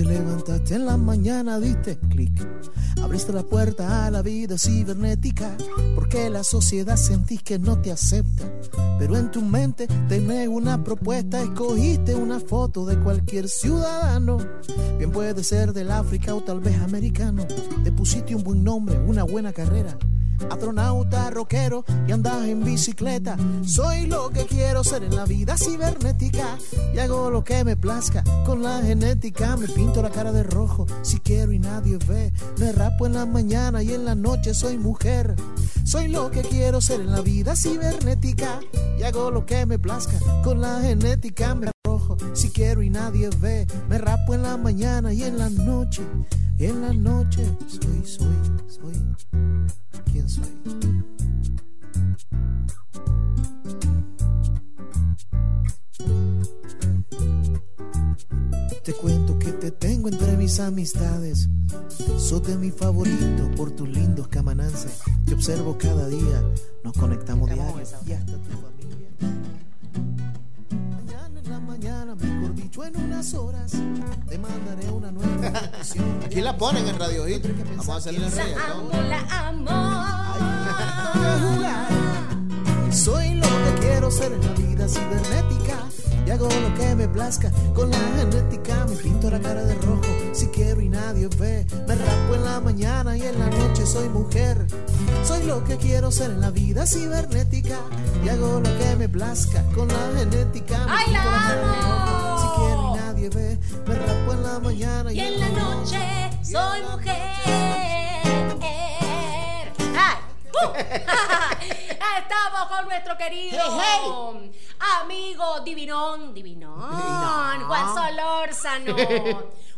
C: Te levantaste en la mañana, diste clic. Abriste la puerta a la vida cibernética, porque la sociedad sentís que no te acepta. Pero en tu mente tenés una propuesta, escogiste una foto de cualquier ciudadano. Bien puede ser del África o tal vez americano. Te pusiste un buen nombre, una buena carrera astronauta, rockero y andas en bicicleta. Soy lo que quiero ser en la vida cibernética y hago lo que me plazca con la genética. Me pinto la cara de rojo si quiero y nadie ve. Me rapo en la mañana y en la noche soy mujer. Soy lo que quiero ser en la vida cibernética y hago lo que me plazca con la genética. Me rojo si quiero y nadie ve. Me rapo en la mañana y en la noche. Y en la noche soy, soy, soy quién soy. Te cuento que te tengo entre mis amistades. Sos de mi favorito por tus lindos camanances. Te observo cada día, nos conectamos diario y hasta tu familia dicho en unas horas, te mandaré una nueva petición.
G: Aquí la ponen en Radio Hit. Vamos a hacerle el rey.
B: La amo,
C: Soy lo que quiero ser en la vida cibernética y hago lo que me plazca con la genética. Me pinto la cara de rojo si quiero y nadie ve. Me rapo en la mañana y en la noche soy mujer. Soy lo que quiero ser en la vida cibernética y hago lo que me plazca con la genética. Me
B: ¡Ay, la amo!
C: Nadie ve, me rapo en la mañana
B: y, en la noche soy mujer. Estamos con nuestro querido amigo Divinón, Divinón, Juan Solórzano.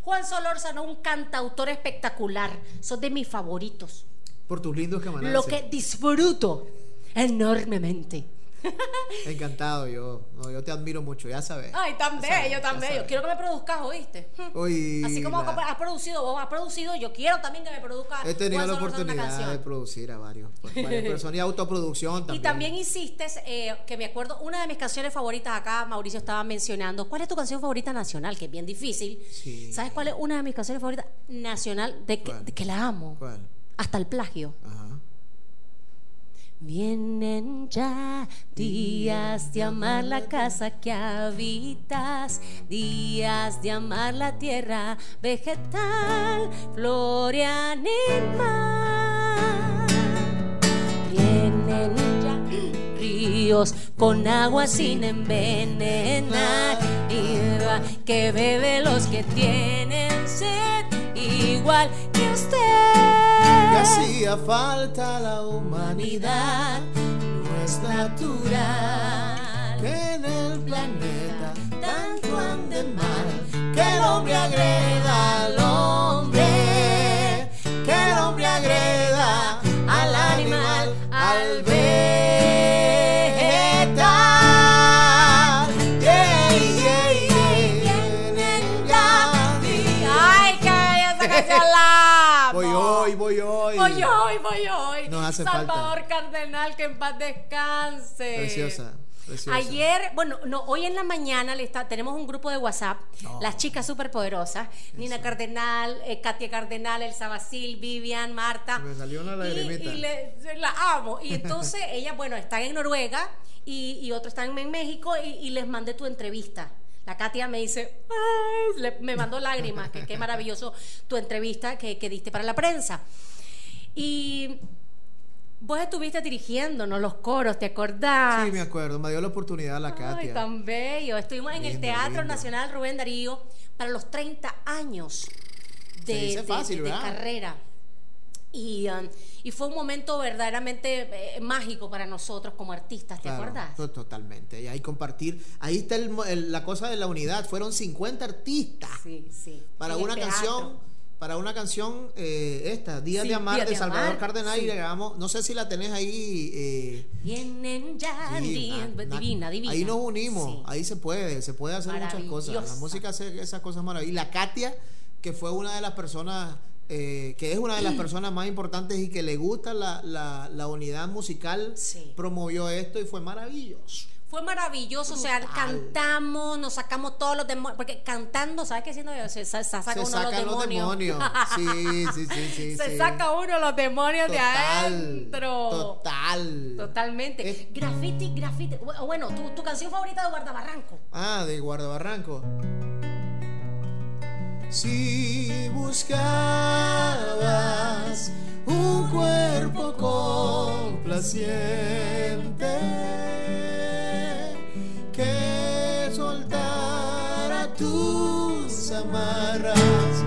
B: Juan Solórzano, un cantautor espectacular. Son de mis favoritos.
G: Por tus lindos camarades.
B: Lo que disfruto enormemente.
G: Encantado, yo, yo te admiro mucho, ya sabes.
B: Ay, tan bello, tan bello. Quiero que me produzcas, ¿oíste? Así como has producido, vos has producido, yo quiero también que me produzca.
G: He tenido la oportunidad de producir a varios, varias personas y autoproducción también.
B: Y también hiciste, eh, que me acuerdo, una de mis canciones favoritas acá, Mauricio estaba mencionando, ¿cuál es tu canción favorita nacional? Que es bien difícil. ¿Sabes cuál es una de mis canciones favoritas nacional de que, de que la amo?
G: ¿Cuál?
B: Hasta el plagio.
G: Ajá.
B: Vienen ya días de amar la casa que habitas, días de amar la tierra vegetal, flor y animal. Vienen
H: Dios con agua sin envenenar. que bebe los que tienen sed, igual que usted.
C: Que hacía falta la humanidad, no es natural. Que en el planeta tanto ande mal, que el hombre agreda al hombre,
B: Salvador. Cardenal, que en paz descanse.
C: Preciosa, preciosa.
B: Ayer, bueno, no, hoy en la mañana le está, tenemos un grupo de WhatsApp, las chicas superpoderosas, Nina Cardenal, eh, Katia Cardenal, Elsa Basil, Vivian, Marta.
C: Me salió una
B: Y-
C: lagrimita.
B: Y, le- la amo. Y entonces ellas, bueno, están en Noruega y, y otros están en México y, y les mandé tu entrevista. La Katia me dice, "Ay", le- me mandó lágrimas, que qué maravilloso tu entrevista que, que diste para la prensa. Y vos estuviste dirigiéndonos los coros, ¿te acordás?
C: Sí, me acuerdo. Me dio la oportunidad la
B: Ay,
C: Katia.
B: tan bello. Estuvimos en el Teatro
C: lindo.
B: Nacional Rubén Darío para los 30 años de,
C: Se dice
B: de-
C: fácil,
B: de- de
C: ¿verdad?
B: carrera. Y, um, y fue un momento verdaderamente eh, mágico para nosotros como artistas, ¿te
C: Claro,
B: acuerdas?
C: to- Totalmente. Y ahí compartir. Ahí está el el- la cosa de la unidad. Fueron 50 artistas
B: Sí, sí.
C: para
B: En
C: una canción. Para una canción, eh, esta, Días
B: Sí,
C: de Amar de
B: de
C: Salvador
B: Amar,
C: Cardenal.
B: sí.
C: Y le grabamos, no sé si la tenés ahí. eh,
B: Vienen ya,
C: sí,
B: di-
C: na- na-
B: divina, divina.
C: Ahí nos unimos, ahí se puede, se puede hacer muchas cosas. La música hace esas cosas maravillosas. Y la Katia, que fue una de las personas, eh, que es una de las personas más importantes y que le gusta la, la- la unidad musical, promovió esto y fue maravilloso.
B: Fue maravilloso, o sea, cantamos, nos sacamos todos los demonios, porque cantando, ¿sabes qué haciendo? Se, se- saca
C: se
B: uno
C: sacan
B: los demonios.
C: Sí, sí, sí, sí.
B: se
C: sí.
B: saca uno los demonios de adentro.
C: Total.
B: Totalmente.
C: Eh.
B: Graffiti, graffiti. Bu- Bueno, tu, tu canción favorita de Guardabarranco.
C: Ah, de Guardabarranco. Si buscabas un cuerpo complaciente amarras,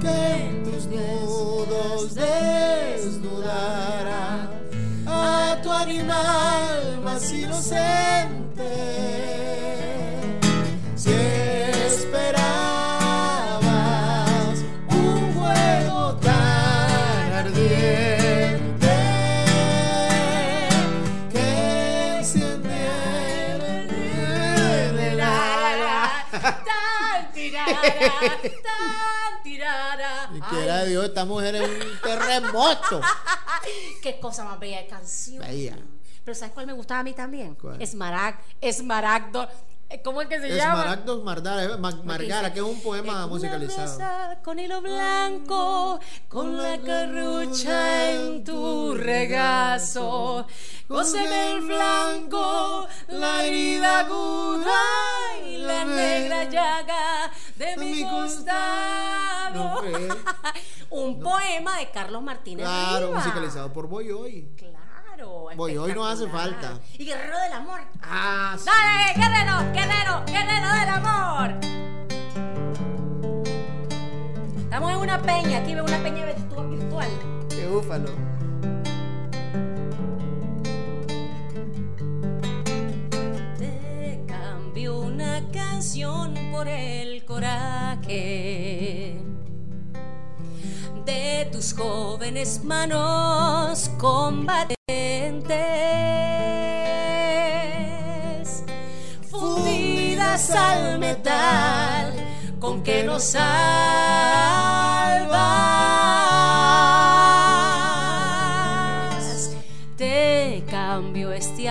C: que en tus nudos desnudara a tu animal más inocente. Tan
B: tirara.
C: Y quiera Dios, esta mujer es un terremoto.
B: qué cosa más bella de canción.
C: Bella.
B: Pero ¿sabes cuál me gustaba a mí también?
C: ¿Cuál?
B: Esmarag, Esmaragdo. Eh, ¿Cómo es que se llama?
C: Esmaragdos Mardara, Ma- Margara, que es un poema musicalizado.
B: mesa con hilo blanco, con la carrucha en tu regazo. Cóseme el flanco, la herida aguda y la negra llaga mi.
C: No.
B: Un poema de Carlos Martínez
C: Claro, musicalizado por Boy Hoy.
B: Claro.
C: Voy, hoy nos hace falta.
B: Y Guerrero del Amor.
C: Ah, sí.
B: ¡Dale, guerrero, guerrero, guerrero del amor! Estamos en una peña, aquí veo una peña virtu- virtual.
C: Qué búfalo.
B: Por el coraje de tus jóvenes manos combatientes, fundidas al metal con que nos salvas.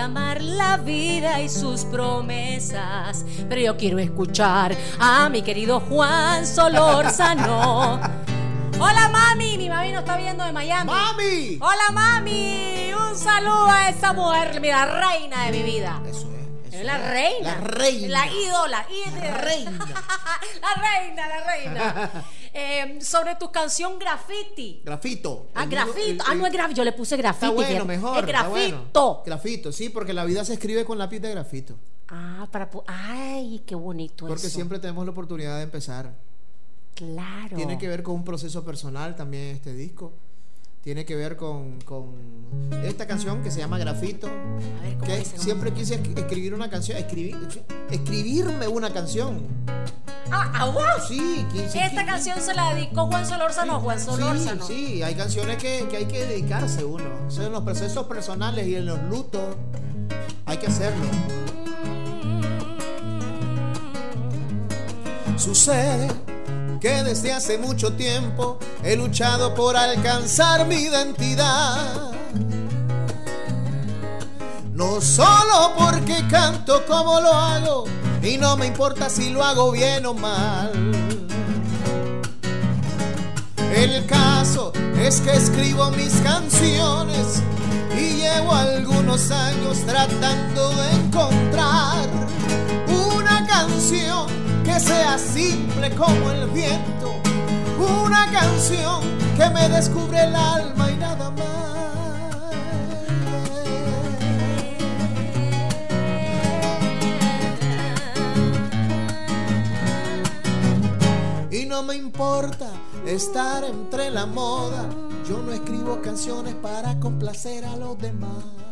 B: Amar la vida y sus promesas. Pero yo quiero escuchar a mi querido Juan Solórzano. Hola mami, mi mami nos está viendo de Miami.
C: ¡Mami!
B: Hola mami, un saludo a esta mujer, mira, reina de mi vida.
C: Eso
B: la reina.
C: La reina.
B: La ídola. ídola.
C: La reina.
B: la reina, la reina. Eh, sobre tu canción Graffiti.
C: Grafito.
B: Ah, grafito.
C: el-
B: ah, no es grafito. Yo le puse grafiti.
C: Está bueno, mejor.
B: Es
C: bueno.
B: grafito.
C: Grafito, sí, porque la vida se escribe con lápiz de grafito.
B: Ah, para. Ay, qué bonito
C: Porque
B: eso.
C: siempre tenemos la oportunidad de empezar.
B: Claro.
C: Tiene que ver con un proceso personal también este disco. Tiene que ver con, con esta canción que se llama Grafito.
B: A ver, ¿cómo
C: Que
B: dice?
C: siempre quise esc- escribir una canción, escribir, escribirme una canción.
B: Ah, ¿a vos?
C: Sí, quise-
B: Esta canción se la dedicó Juan Solórzano. Juan Solórzano.
C: Sí, sí, hay canciones que, que hay que dedicarse uno. O sea, en los procesos personales y en los lutos hay que hacerlo. Sucede que desde hace mucho tiempo he luchado por alcanzar mi identidad. No solo porque canto como lo hago y no me importa si lo hago bien o mal. El caso es que escribo mis canciones y llevo algunos años tratando de encontrar una canción que sea simple como el viento, una canción que me descubre el alma y nada más. Y no me importa estar entre la moda, yo no escribo canciones para complacer a los demás.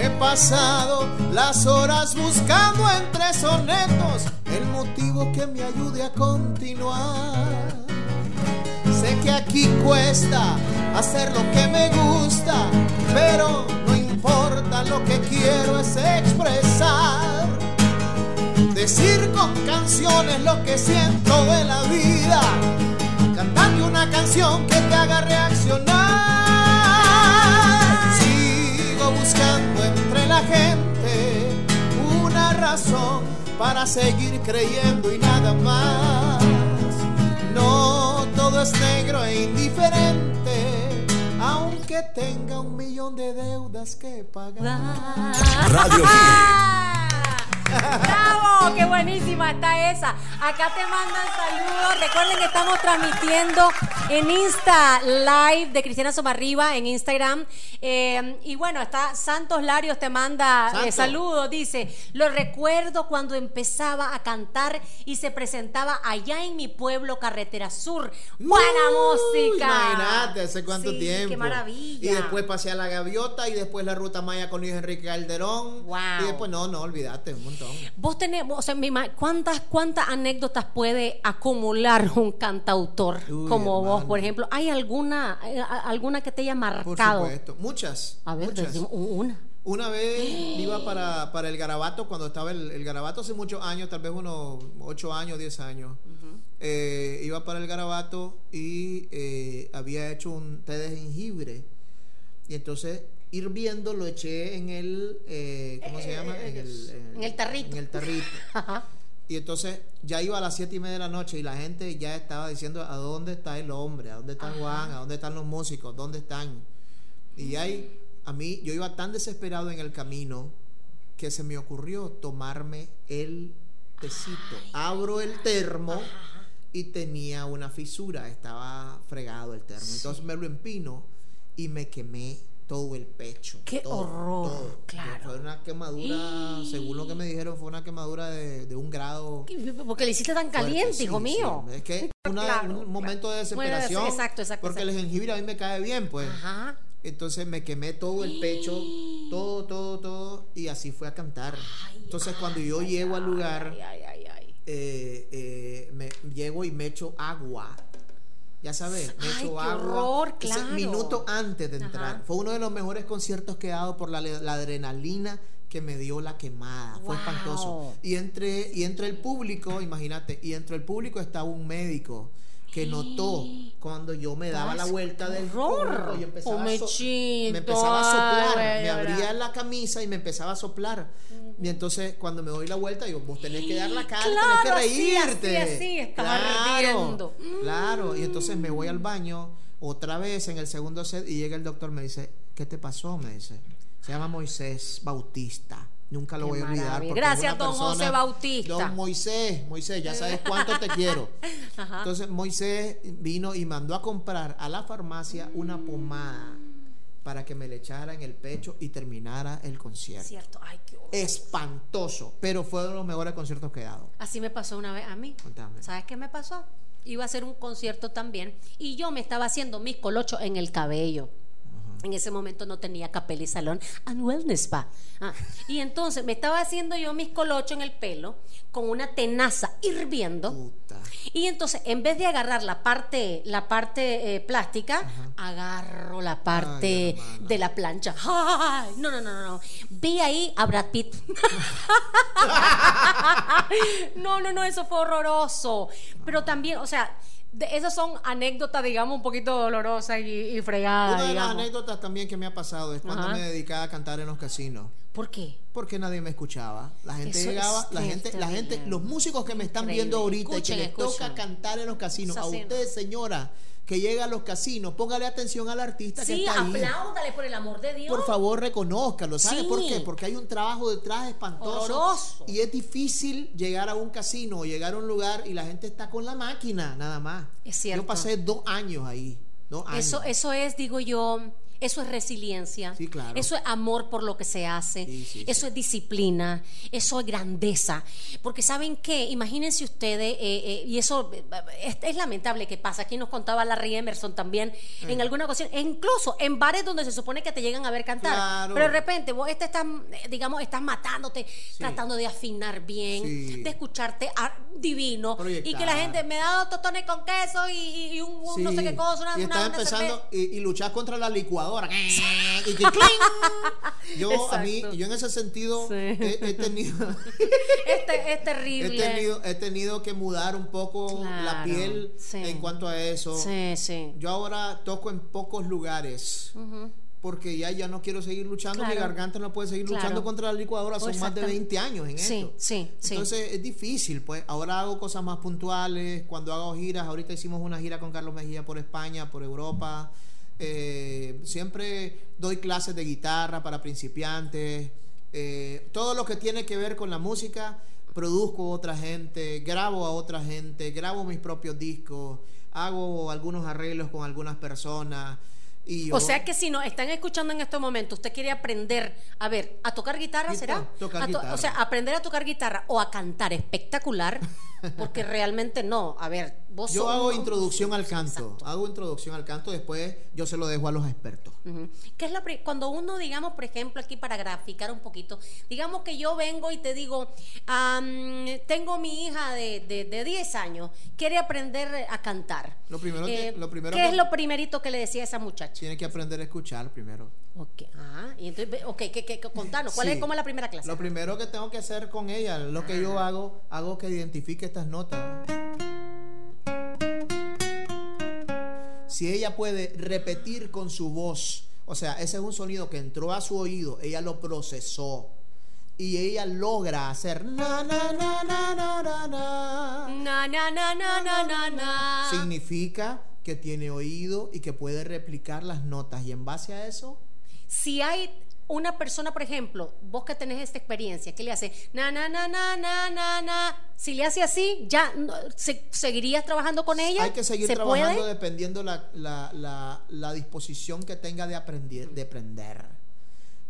C: He pasado las horas buscando entre sonetos el motivo que me ayude a continuar. Sé que aquí cuesta hacer lo que me gusta, pero no importa, lo que quiero es expresar. Decir con canciones lo que siento de la vida, cantando una canción que te haga reaccionar. Buscando entre la gente una razón para seguir creyendo y nada más. No todo es negro e indiferente, aunque tenga un millón de deudas que pagar.
I: Radio
B: ¡Bravo! ¡Qué buenísima está esa! Acá te mandan saludos. Recuerden que estamos transmitiendo en Insta Live de Cristiana Somarriba en Instagram. Eh, y bueno, está Santos Larios te manda eh, saludos. Dice: Lo recuerdo cuando empezaba a cantar y se presentaba allá en mi pueblo, Carretera Sur. ¡Buena
C: Uy,
B: música!
C: Imagínate, hace cuánto
B: Sí,
C: tiempo.
B: ¡Qué maravilla!
C: Y después pasé a la Gaviota y después la Ruta Maya con Luis Enrique Calderón.
B: Wow.
C: Y después, no, no, olvídate, un montón.
B: Vos tenés, o sea, mi ¿cuántas, ¿cuántas anécdotas puede acumular un cantautor
C: Uy,
B: como vos, por ejemplo? ¿Hay alguna, eh, alguna que te haya
C: Por
B: marcado?
C: supuesto. Muchas.
B: A ver,
C: muchas.
B: una.
C: Una vez iba para, para el Garabato, cuando estaba el, el Garabato hace muchos años, tal vez unos 8 años, 10 años. Eh, iba para el Garabato y eh, había hecho un té de jengibre. Y entonces, hirviendo, lo eché en el. eh, ¿Cómo se llama? En el,
B: En el tarrito.
C: En el tarrito.
B: Ajá.
C: Y entonces ya iba a las siete y media de la noche y la gente ya estaba diciendo a dónde está el hombre, a dónde está Juan, a dónde están los músicos, dónde están. Y ahí, a mí, yo iba tan desesperado en el camino que se me ocurrió tomarme el tecito. Abro el termo y tenía una fisura, estaba fregado el termo. Entonces me lo empino y me quemé todo el pecho.
B: ¡Qué
C: todo,
B: horror!
C: todo.
B: Claro.
C: Fue una quemadura, según lo que me dijeron, fue una quemadura de, de un grado.
B: Porque le hiciste tan caliente,
C: sí,
B: hijo
C: sí.
B: mío.
C: Es que una-
B: Claro,
C: un momento de
B: Bueno,
C: desesperación.
B: exacto, exacto,
C: Porque
B: exacto.
C: el jengibre a mí me cae bien, pues.
B: Ajá.
C: Entonces me quemé todo el pecho, todo, todo, todo, y así fue a cantar. Entonces cuando yo llego al lugar, eh, eh, me llego y me echo agua. Ya sabes, me
B: qué
C: agua.
B: claro.
C: minuto antes de entrar.
B: Ajá.
C: Fue uno de los mejores conciertos que he dado por la, la adrenalina que me dio la quemada. Fue espantoso. Y entre, y entre el público, imagínate, y entre el público estaba un médico que notó cuando yo me daba la vuelta del
B: horror.
C: y empezaba,
B: Oh,
C: so-
B: mechito,
C: me empezaba a soplar,
B: ay,
C: me abría la camisa y me empezaba a soplar. Y entonces cuando me doy la vuelta, digo, vos tenés que dar la cara,
B: Claro,
C: tenés que reírte.
B: así, así, estaba ardiendo.
C: Claro, y entonces me voy al baño otra vez en el segundo set y llega el doctor, me dice, ¿qué te pasó? Me dice, se llama Moisés Bautista. Nunca lo
B: Qué
C: voy a olvidar.
B: Gracias, don
C: persona-
B: José Bautista.
C: Don Moisés, Moisés, ya sabes cuánto te quiero.
B: Ajá.
C: Entonces Moisés vino y mandó a comprar a la farmacia una pomada para que me le echara en el pecho y terminara el concierto.
B: Cierto. Ay, qué horror.
C: Espantoso, pero fue uno de los mejores conciertos que he dado.
B: Así me pasó una vez a mí.
C: Contame.
B: ¿Sabes qué me pasó? Iba a hacer un concierto también y yo me estaba haciendo mis colochos en el cabello. En ese momento no tenía Capelli Salón and Wellness Spa. Ah, y entonces me estaba haciendo yo mis colochos en el pelo con una tenaza hirviendo.
C: Puta.
B: Y entonces, en vez de agarrar la parte, la parte eh, plástica, agarro la parte
C: Ay,
B: de la plancha. ¡Ay! No, no, no, no, no. Vi ahí a Brad Pitt. no, no, no, eso fue horroroso. Pero también, o sea, de- esas son anécdotas, digamos, un poquito dolorosas y, y fregadas.
C: Una de las anécdotas también que me ha pasado es cuando
B: Ajá.
C: me dedicaba a cantar en los casinos.
B: ¿Por qué?
C: Porque nadie me escuchaba. La gente
B: Eso
C: llegaba, la gente, la gente, los músicos que me están
B: Increíble.
C: viendo ahorita y que les toca cantar en los casinos, a usted, señora, que llega a los casinos, póngale atención al artista que
B: Sí,
C: está ahí.
B: apláudale por el amor de Dios.
C: Por favor, reconózcalo. ¿Sabe
B: Sí.
C: por qué? Porque hay un trabajo detrás espantoso.
B: Horroroso.
C: Y es difícil llegar a un casino o llegar a un lugar y la gente está con la máquina, nada más.
B: Es cierto.
C: Yo pasé dos años ahí. Dos años.
B: Eso, eso es, digo yo, eso es resiliencia.
C: Sí, claro.
B: Eso es amor por lo que se hace.
C: Sí, sí,
B: eso es disciplina. Eso es grandeza. Porque saben qué, imagínense ustedes, eh, eh, y eso eh, es, es lamentable que pasa. Aquí nos contaba Larry Emerson también en alguna ocasión, e incluso en bares donde se supone que te llegan a ver cantar.
C: Claro.
B: Pero de repente vos este estás, digamos, estás matándote, tratando de afinar bien, de escucharte ah, divino, y que la gente me da dos tostones con queso y, un, un no sé qué cosa, una,
C: y
B: una-
C: estás
B: una
C: empezando
B: cerveza.
C: y, y luchas contra la licuadora. y que ¡cling! Yo a mí, yo en ese sentido
B: Sí.
C: he, he tenido
B: Este es
C: he
B: terrible.
C: tenido he tenido que mudar un poco la piel
B: sí.
C: en cuanto a eso.
B: Sí.
C: Yo ahora toco en pocos lugares. Porque ya, ya no quiero seguir luchando, mi garganta no puede seguir
B: Claro.
C: luchando contra la licuadora, son más de
B: Exactamente.
C: 20 años en
B: Sí,
C: esto.
B: sí, sí.
C: Entonces es difícil, pues ahora hago cosas más puntuales, cuando hago giras, ahorita hicimos una gira con Carlos Mejía por España, por Europa, eh, siempre doy clases de guitarra para principiantes, eh, todo lo que tiene que ver con la música, produzco a otra gente, grabo a otra gente, grabo mis propios discos, hago algunos arreglos con algunas personas. Y yo-
B: O sea que si nos están escuchando en este momento, usted quiere aprender, a ver, a tocar guitarra,
C: Guitar-
B: ¿será?
C: tocar
B: A to-
C: guitarra.
B: O sea, aprender a tocar guitarra o a cantar espectacular, porque realmente no. A ver, vos
C: yo
B: sos
C: hago
B: un-
C: introducción al canto,
B: exacto.
C: hago introducción al canto, después yo se lo dejo a los expertos.
B: ¿Qué es lo pri- cuando uno, digamos, por ejemplo, aquí para graficar un poquito, digamos que yo vengo y te digo, tengo mi hija de, de, de 10 años, quiere aprender a cantar. Eh,
C: Lo primero que- lo primero
B: ¿Qué
C: que-
B: es lo primerito que le decía a esa muchacha?
C: Tiene que aprender a escuchar primero.
B: Ok, ah, y entonces, ok, ¿qué, qué, qué- contanos, ¿cuál
C: Sí.
B: es, cómo es la primera clase?
C: Lo primero que tengo que hacer con ella, lo que yo hago, hago que identifique estas notas. Si ella puede repetir con su voz, o sea, ese es un sonido que entró a su oído, ella lo procesó y ella logra hacer na na na na na na na.
B: Na, na, na, na, na, na.
C: Significa que tiene oído y que puede replicar las notas y en base a eso
B: Si hay una persona, por ejemplo, vos que tenés esta experiencia, que le hace na, na, na, na, na, na, na, si le hace así, ya no, se- seguirías trabajando con ella.
C: Hay que seguir
B: ¿Se
C: trabajando
B: puede?
C: dependiendo la, la, la, la disposición que tenga de aprender, de aprender.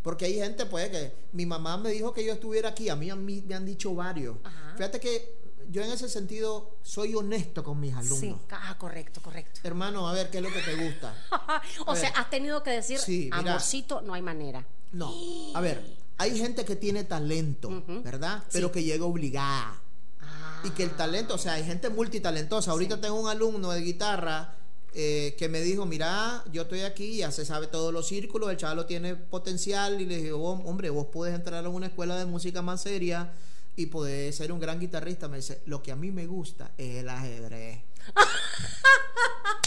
C: Porque hay gente, pues, que mi mamá me dijo que yo estuviera aquí, a mí, a mí me han dicho varios.
B: Ajá.
C: Fíjate que yo en ese sentido soy honesto con mis alumnos.
B: Sí, ah, correcto, correcto.
C: Hermano, a ver, ¿qué es lo que te gusta?
B: o sea, has tenido que decir,
C: Sí,
B: amorcito, no hay manera.
C: No, a ver, hay gente que tiene talento,
B: Ujú.
C: ¿verdad? Pero
B: Sí.
C: que llega obligada.
B: Ah,
C: Y que el talento, o sea, hay gente multitalentosa. Ahorita tengo un alumno de guitarra eh, que me dijo, mira, yo estoy aquí, ya se sabe todos los círculos, el chaval tiene potencial y le dije, "Oh, hombre, vos puedes entrar a una escuela de música más seria y podés ser un gran guitarrista. Me dice, lo que a mí me gusta es el ajedrez.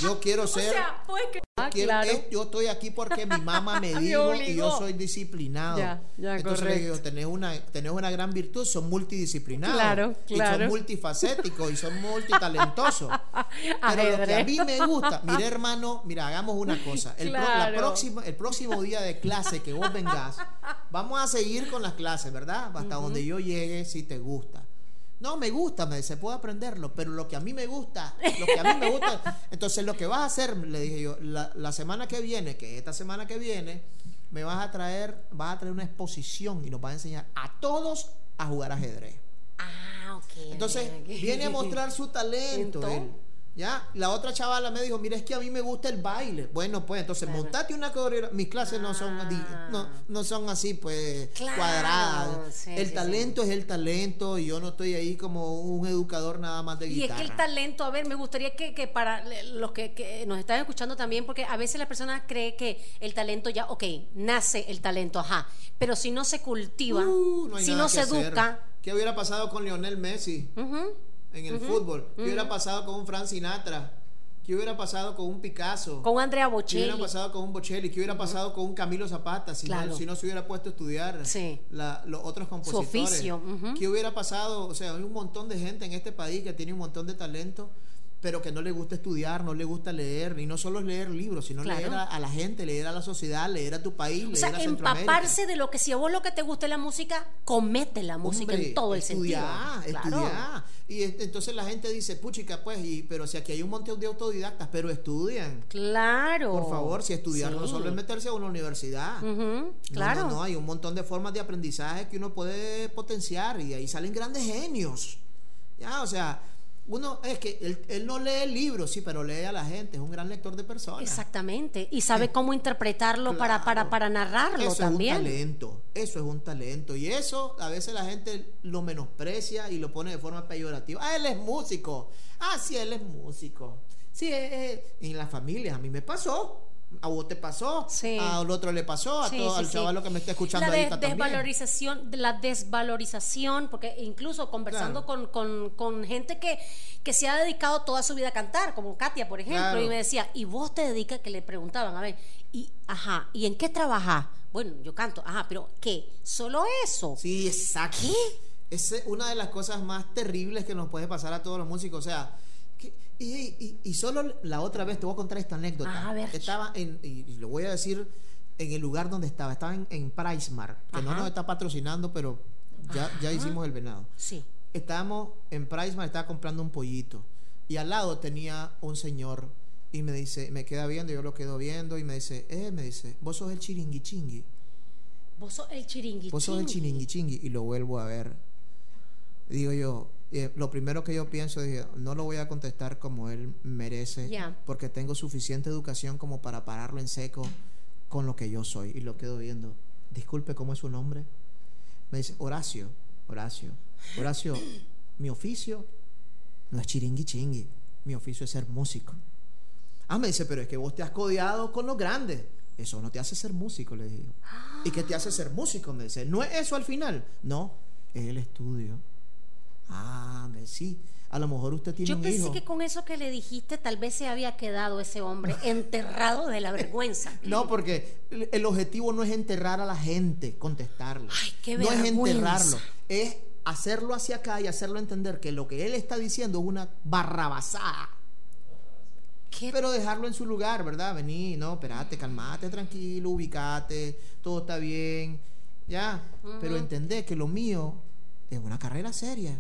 C: Yo quiero
B: O
C: ser.
B: sea, pues que. Ah,
C: quiero-
B: claro.
C: es- yo estoy aquí porque mi mamá me
B: Me
C: dijo y yo soy disciplinado.
B: Ya, ya,
C: Entonces le
B: correcto.
C: digo, tenés una, tenés una gran virtud, son multidisciplinados.
B: Claro,
C: Y
B: claro.
C: son multifacéticos y son multitalentosos. Pero lo que a mí me gusta, mira hermano, mira, hagamos una cosa. El, pro- la
B: Claro.
C: próxima, el próximo día de clase que vos vengas, vamos a seguir con las clases, ¿verdad? Hasta donde yo llegue, si te gusta. No, me gusta, me dice, puedo aprenderlo, pero lo que a mí me gusta, lo que a mí me gusta, entonces lo que vas a hacer, le dije yo, la, la semana que viene, que esta semana que viene, me vas a traer, vas a traer una exposición y nos vas a enseñar a todos a jugar ajedrez.
B: Ah, ok.
C: Entonces, viene a mostrar su talento.
B: Entonces.
C: él. ¿Ya? La otra chavala me dijo, mira, es que a mí me gusta el baile. Bueno, pues entonces
B: Claro.
C: montate una coreografía. Mis clases no son
B: Ah.
C: di- no, no son así, pues,
B: Claro,
C: cuadradas.
B: sí,
C: el
B: sí,
C: talento es el talento y yo no estoy ahí como un educador nada más de
B: Y es
C: guitarra.
B: que el talento, a ver, me gustaría que, que para los que, que nos están escuchando también, porque a veces la persona cree que el talento ya, ok, nace el talento, ajá, pero si no se cultiva,
C: Uh, no
B: si no se
C: hacer.
B: educa,
C: ¿Qué hubiera pasado con Lionel Messi
B: ujú,
C: en el fútbol? ¿Qué hubiera pasado con un Frank Sinatra? ¿Qué hubiera pasado con un Picasso?
B: con Andrea
C: ¿Qué hubiera
B: Bocelli,
C: pasado con un Bocelli? ¿Qué hubiera pasado con un Camilo Zapata si,
B: Claro.
C: no, si no se hubiera puesto a estudiar
B: Sí.
C: la- los otros compositores?
B: oficio.
C: ¿Qué hubiera pasado? O sea, hay un montón de gente en este país que tiene un montón de talento, pero que no le gusta estudiar, no le gusta leer, y no solo es leer libros, sino
B: Claro.
C: leer a, a la gente, leer a la sociedad, leer a tu país,
B: o
C: leer
B: sea,
C: a Centroamérica.
B: empaparse de lo que si a vos lo que te gusta es la música, comete la música
C: Hombre,
B: en todo el
C: estudiar,
B: sentido. Claro.
C: estudiar. Y es- entonces la gente dice, puchica, pues, y, pero si aquí hay un montón de autodidactas, pero estudian.
B: Claro.
C: Por favor, si estudiar no solo es meterse a una universidad.
B: Claro.
C: No, no, hay un montón de formas de aprendizaje que uno puede potenciar y de ahí salen grandes genios. Ya, o sea, uno es que él, él no lee libros, sí, pero lee a la gente, es un gran lector de personas.
B: Exactamente. Y sabe cómo interpretarlo para, para, para narrarlo
C: Eso
B: también.
C: es un talento, eso es un talento. Y eso a veces la gente lo menosprecia y lo pone de forma peyorativa. Ah, él es músico. Ah, sí, él es músico. Sí, eh, eh, en la familia, a mí me pasó. A vos te pasó,
B: Sí.
C: al otro le pasó, a
B: Sí,
C: todo,
B: sí,
C: al chaval que me está escuchando
B: la
C: ahorita también.
B: desvalorización, la desvalorización, porque incluso conversando
C: Claro.
B: con, con- con gente que, que se ha dedicado toda su vida a cantar, como Katia, por ejemplo,
C: Claro.
B: y me decía, ¿y vos te dedicas? Que le preguntaban, a ver, y, ajá, ¿y en qué trabajas? Bueno, yo canto, ajá, pero ¿qué? ¿Solo eso?
C: Sí, exacto.
B: ¿Qué?
C: Es una de las cosas más terribles que nos puede pasar a todos los músicos. O sea, y, y- y solo la otra vez te voy a contar esta anécdota.
B: Ah, a ver.
C: Estaba en, y, y lo voy a decir en el lugar donde estaba. Estaba en, en Pricemar, que no nos está patrocinando, pero ya, ya hicimos el venado.
B: Sí.
C: Estábamos en Pricemar, estaba comprando un pollito. Y al lado tenía un señor. Y me dice, me queda viendo, yo lo quedo viendo. Y me dice, eh, me dice, vos sos el chiringui chingui.
B: Vos sos el chiringui.
C: Vos sos el chiringui chingui y lo vuelvo a ver. Digo yo, eh, lo primero que yo pienso es, no lo voy a contestar como él merece, porque tengo suficiente educación como para pararlo en seco con lo que yo soy. Y lo quedo viendo. Disculpe, ¿cómo es su nombre? Me dice, Horacio, Horacio, Horacio, mi oficio no es chiringui chingui, mi oficio es ser músico. Ah, me dice, pero es que vos te has codeado con los grandes. Eso no te hace ser músico, le digo. ¿Y qué te hace ser músico? Me dice, ¿no es eso al final? No, es el estudio. Ah, sí. A lo mejor usted tiene
B: Yo
C: un
B: pensé
C: hijo.
B: que con eso que le dijiste tal vez se había quedado ese hombre enterrado de la vergüenza.
C: No, porque el objetivo no es enterrar a la gente, contestarle.
B: Ay, qué
C: no es
B: vergüenza.
C: enterrarlo, es hacerlo hacia acá y hacerlo entender que lo que él está diciendo es una barrabasada.
B: ¿Qué?
C: Pero dejarlo en su lugar, ¿verdad? Vení, no, espérate, calmate, tranquilo, ubicate, todo está bien, ya. Pero entendé que lo mío es una carrera seria,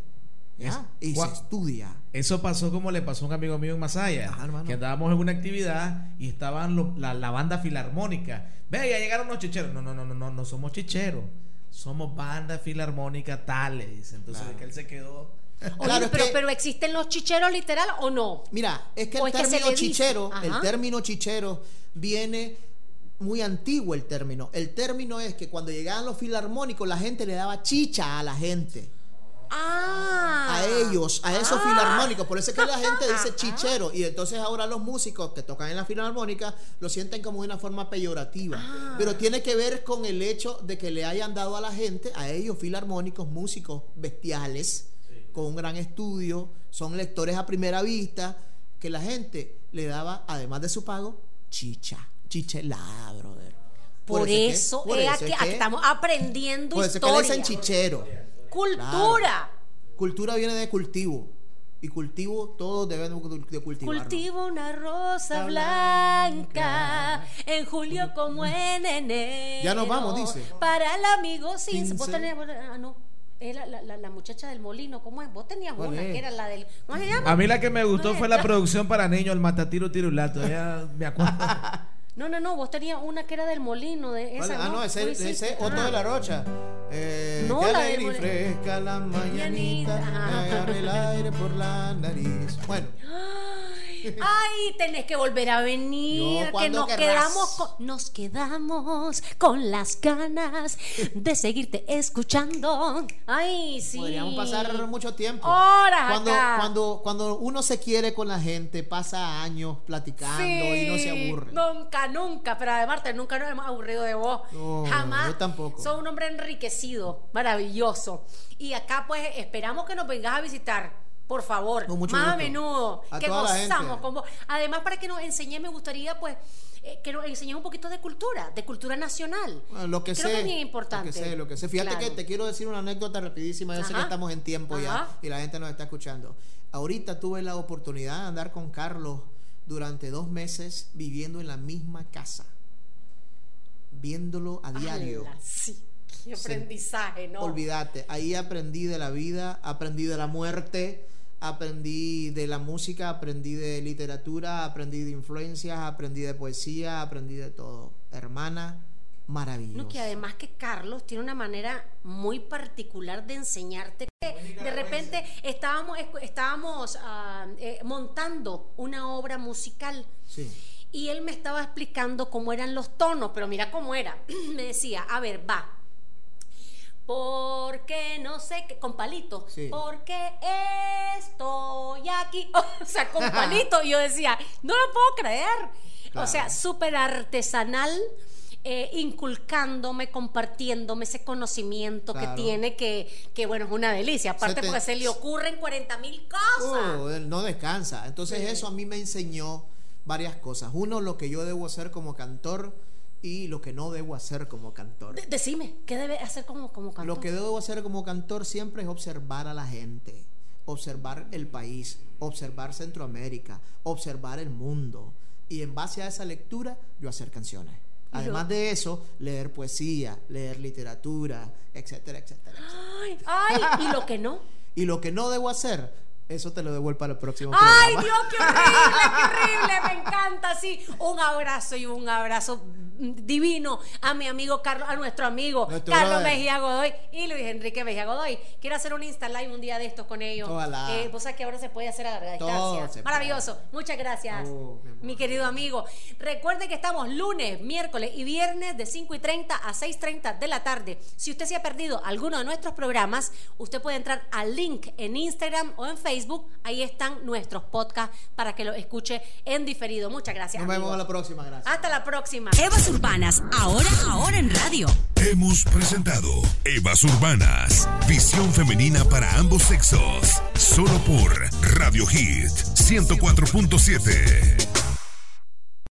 C: ya. Y
E: Gua-
C: se estudia.
E: Eso pasó como le pasó a un amigo mío en Masaya,
C: Ajá,
E: que andábamos en una actividad y estaban lo- la, la banda filarmónica. Ve, ya llegaron los chicheros. No, no, no, no, no, no somos chicheros. Somos banda filarmónica tales. Entonces
C: Claro.
E: que él se quedó.
B: Oye,
C: Claro, es
B: pero,
C: que-
B: pero ¿existen los chicheros literal o no?
C: Mira, es que
B: ¿O
C: el
B: es que
C: término chichero, el término chichero viene muy antiguo el término. El término es que cuando llegaban los filarmónicos la gente le daba chicha a la gente.
B: Ah.
C: a ellos, a esos
B: Ah.
C: filarmónicos. Por eso es que la gente dice chichero. Y entonces ahora los músicos que tocan en la filarmónica lo sienten como de una forma peyorativa.
B: Ah.
C: Pero tiene que ver con el hecho de que le hayan dado a la gente, a ellos filarmónicos, músicos bestiales, con un gran estudio, son lectores a primera vista, que la gente le daba, además de su pago, chicha. Chichelada, brother.
B: Por, eso, es, que, estamos aprendiendo por historia. Por
C: eso que le dicen chichero.
B: Cultura.
C: Cultura viene de cultivo. Y cultivo, todos debemos de cultivar.
B: Cultivo una rosa blanca en julio como en enero.
C: Ya nos vamos, dice.
B: Para el amigo sin. Vos tenés, ah, no. La, la, la, muchacha del molino, ¿cómo es? Vos tenías una que era la del. ¿Cómo se llama?
E: A mí la que me gustó fue la producción para niños, el matatiro tirulato. Ya me acuerdo.
B: No, no, no, vos tenías una que era del molino, de esa.
C: Ah, no, ese, ese otro de la rocha. Eh, no, la aire y fresca la mañanita, me el aire por la nariz. Bueno.
B: Ay, tenés que volver a venir, que nos quedamos, con, nos quedamos con las ganas de seguirte escuchando. Ay, sí.
C: Podríamos pasar mucho tiempo.
B: Horas
C: cuando, cuando, cuando uno se quiere con la gente, pasa años platicando y no se aburre.
B: Nunca, nunca. Pero además, nunca nos hemos aburrido de vos. Jamás.
C: Yo tampoco.
B: Sos un hombre enriquecido, maravilloso. Y acá, pues, esperamos que nos vengas a visitar por favor, más a menudo, que gozamos con vos. Además, para que nos enseñe, me gustaría, pues, eh, que nos enseñes un poquito de cultura, de cultura nacional.
C: lo que
B: Creo
C: sé.
B: que es bien importante.
C: Lo que sé, lo que sé. Fíjate que te quiero decir una anécdota rapidísima. Yo sé que estamos en tiempo ya y la gente nos está escuchando. Ahorita tuve la oportunidad de andar con Carlos durante dos meses viviendo en la misma casa, viéndolo a diario.
B: sí. Qué aprendizaje, ¿no?
C: Olvídate, ahí aprendí de la vida, aprendí de la muerte, aprendí de la música, aprendí de literatura, aprendí de influencias, aprendí de poesía, aprendí de todo. Hermana, maravilloso.
B: No, que además que Carlos tiene una manera muy particular de enseñarte que de repente estábamos, estábamos ah, eh, montando una obra musical. Y él me estaba explicando cómo eran los tonos, pero mira cómo era. me decía, a ver, va, porque no sé qué, con palito, porque estoy aquí, o sea, con palito, yo decía, no lo puedo creer, o sea, súper artesanal, eh, inculcándome, compartiéndome ese conocimiento que tiene, que, que, bueno, es una delicia, aparte porque se le ocurren 40 mil cosas.
C: Oh, no descansa, entonces eso a mí me enseñó varias cosas, uno, lo que yo debo hacer como cantor, y lo que no debo hacer como cantor.
B: decime, ¿qué debe hacer como, como cantor?
C: Lo que debo hacer como cantor siempre es observar a la gente, observar el país, observar Centroamérica, observar el mundo. Y en base a esa lectura, yo hacer canciones. Además de eso, leer poesía, leer literatura, etcétera, etcétera.
B: Ay, ay, ¿y lo que no?
C: y lo que no debo hacer, eso te lo devuelvo para el próximo
B: ¡Ay, Dios, qué horrible, qué horrible! Me encanta, sí. Un abrazo y un abrazo divino a mi amigo Carlos, a nuestro amigo Carlos Mejía Godoy y Luis Enrique Mejía Godoy. Quiero hacer un Insta Live un día de estos con ellos. Eh, vos sabés que ahora se puede hacer a larga distancia. Maravilloso. Muchas gracias, oh, mi, querido amigo. Recuerde que estamos lunes, miércoles y viernes de 5 y 30 a 6.30 de la tarde. Si usted se ha perdido alguno de nuestros programas, usted puede entrar al link en Instagram o en Facebook. Ahí están nuestros podcasts para que lo escuche en diferido. Muchas gracias.
C: Nos vemos a la próxima. Gracias.
B: Hasta la próxima.
A: Urbanas, ahora, ahora en radio.
I: Hemos presentado Evas Urbanas, visión femenina para ambos sexos. Solo por Radio Hit 104.7.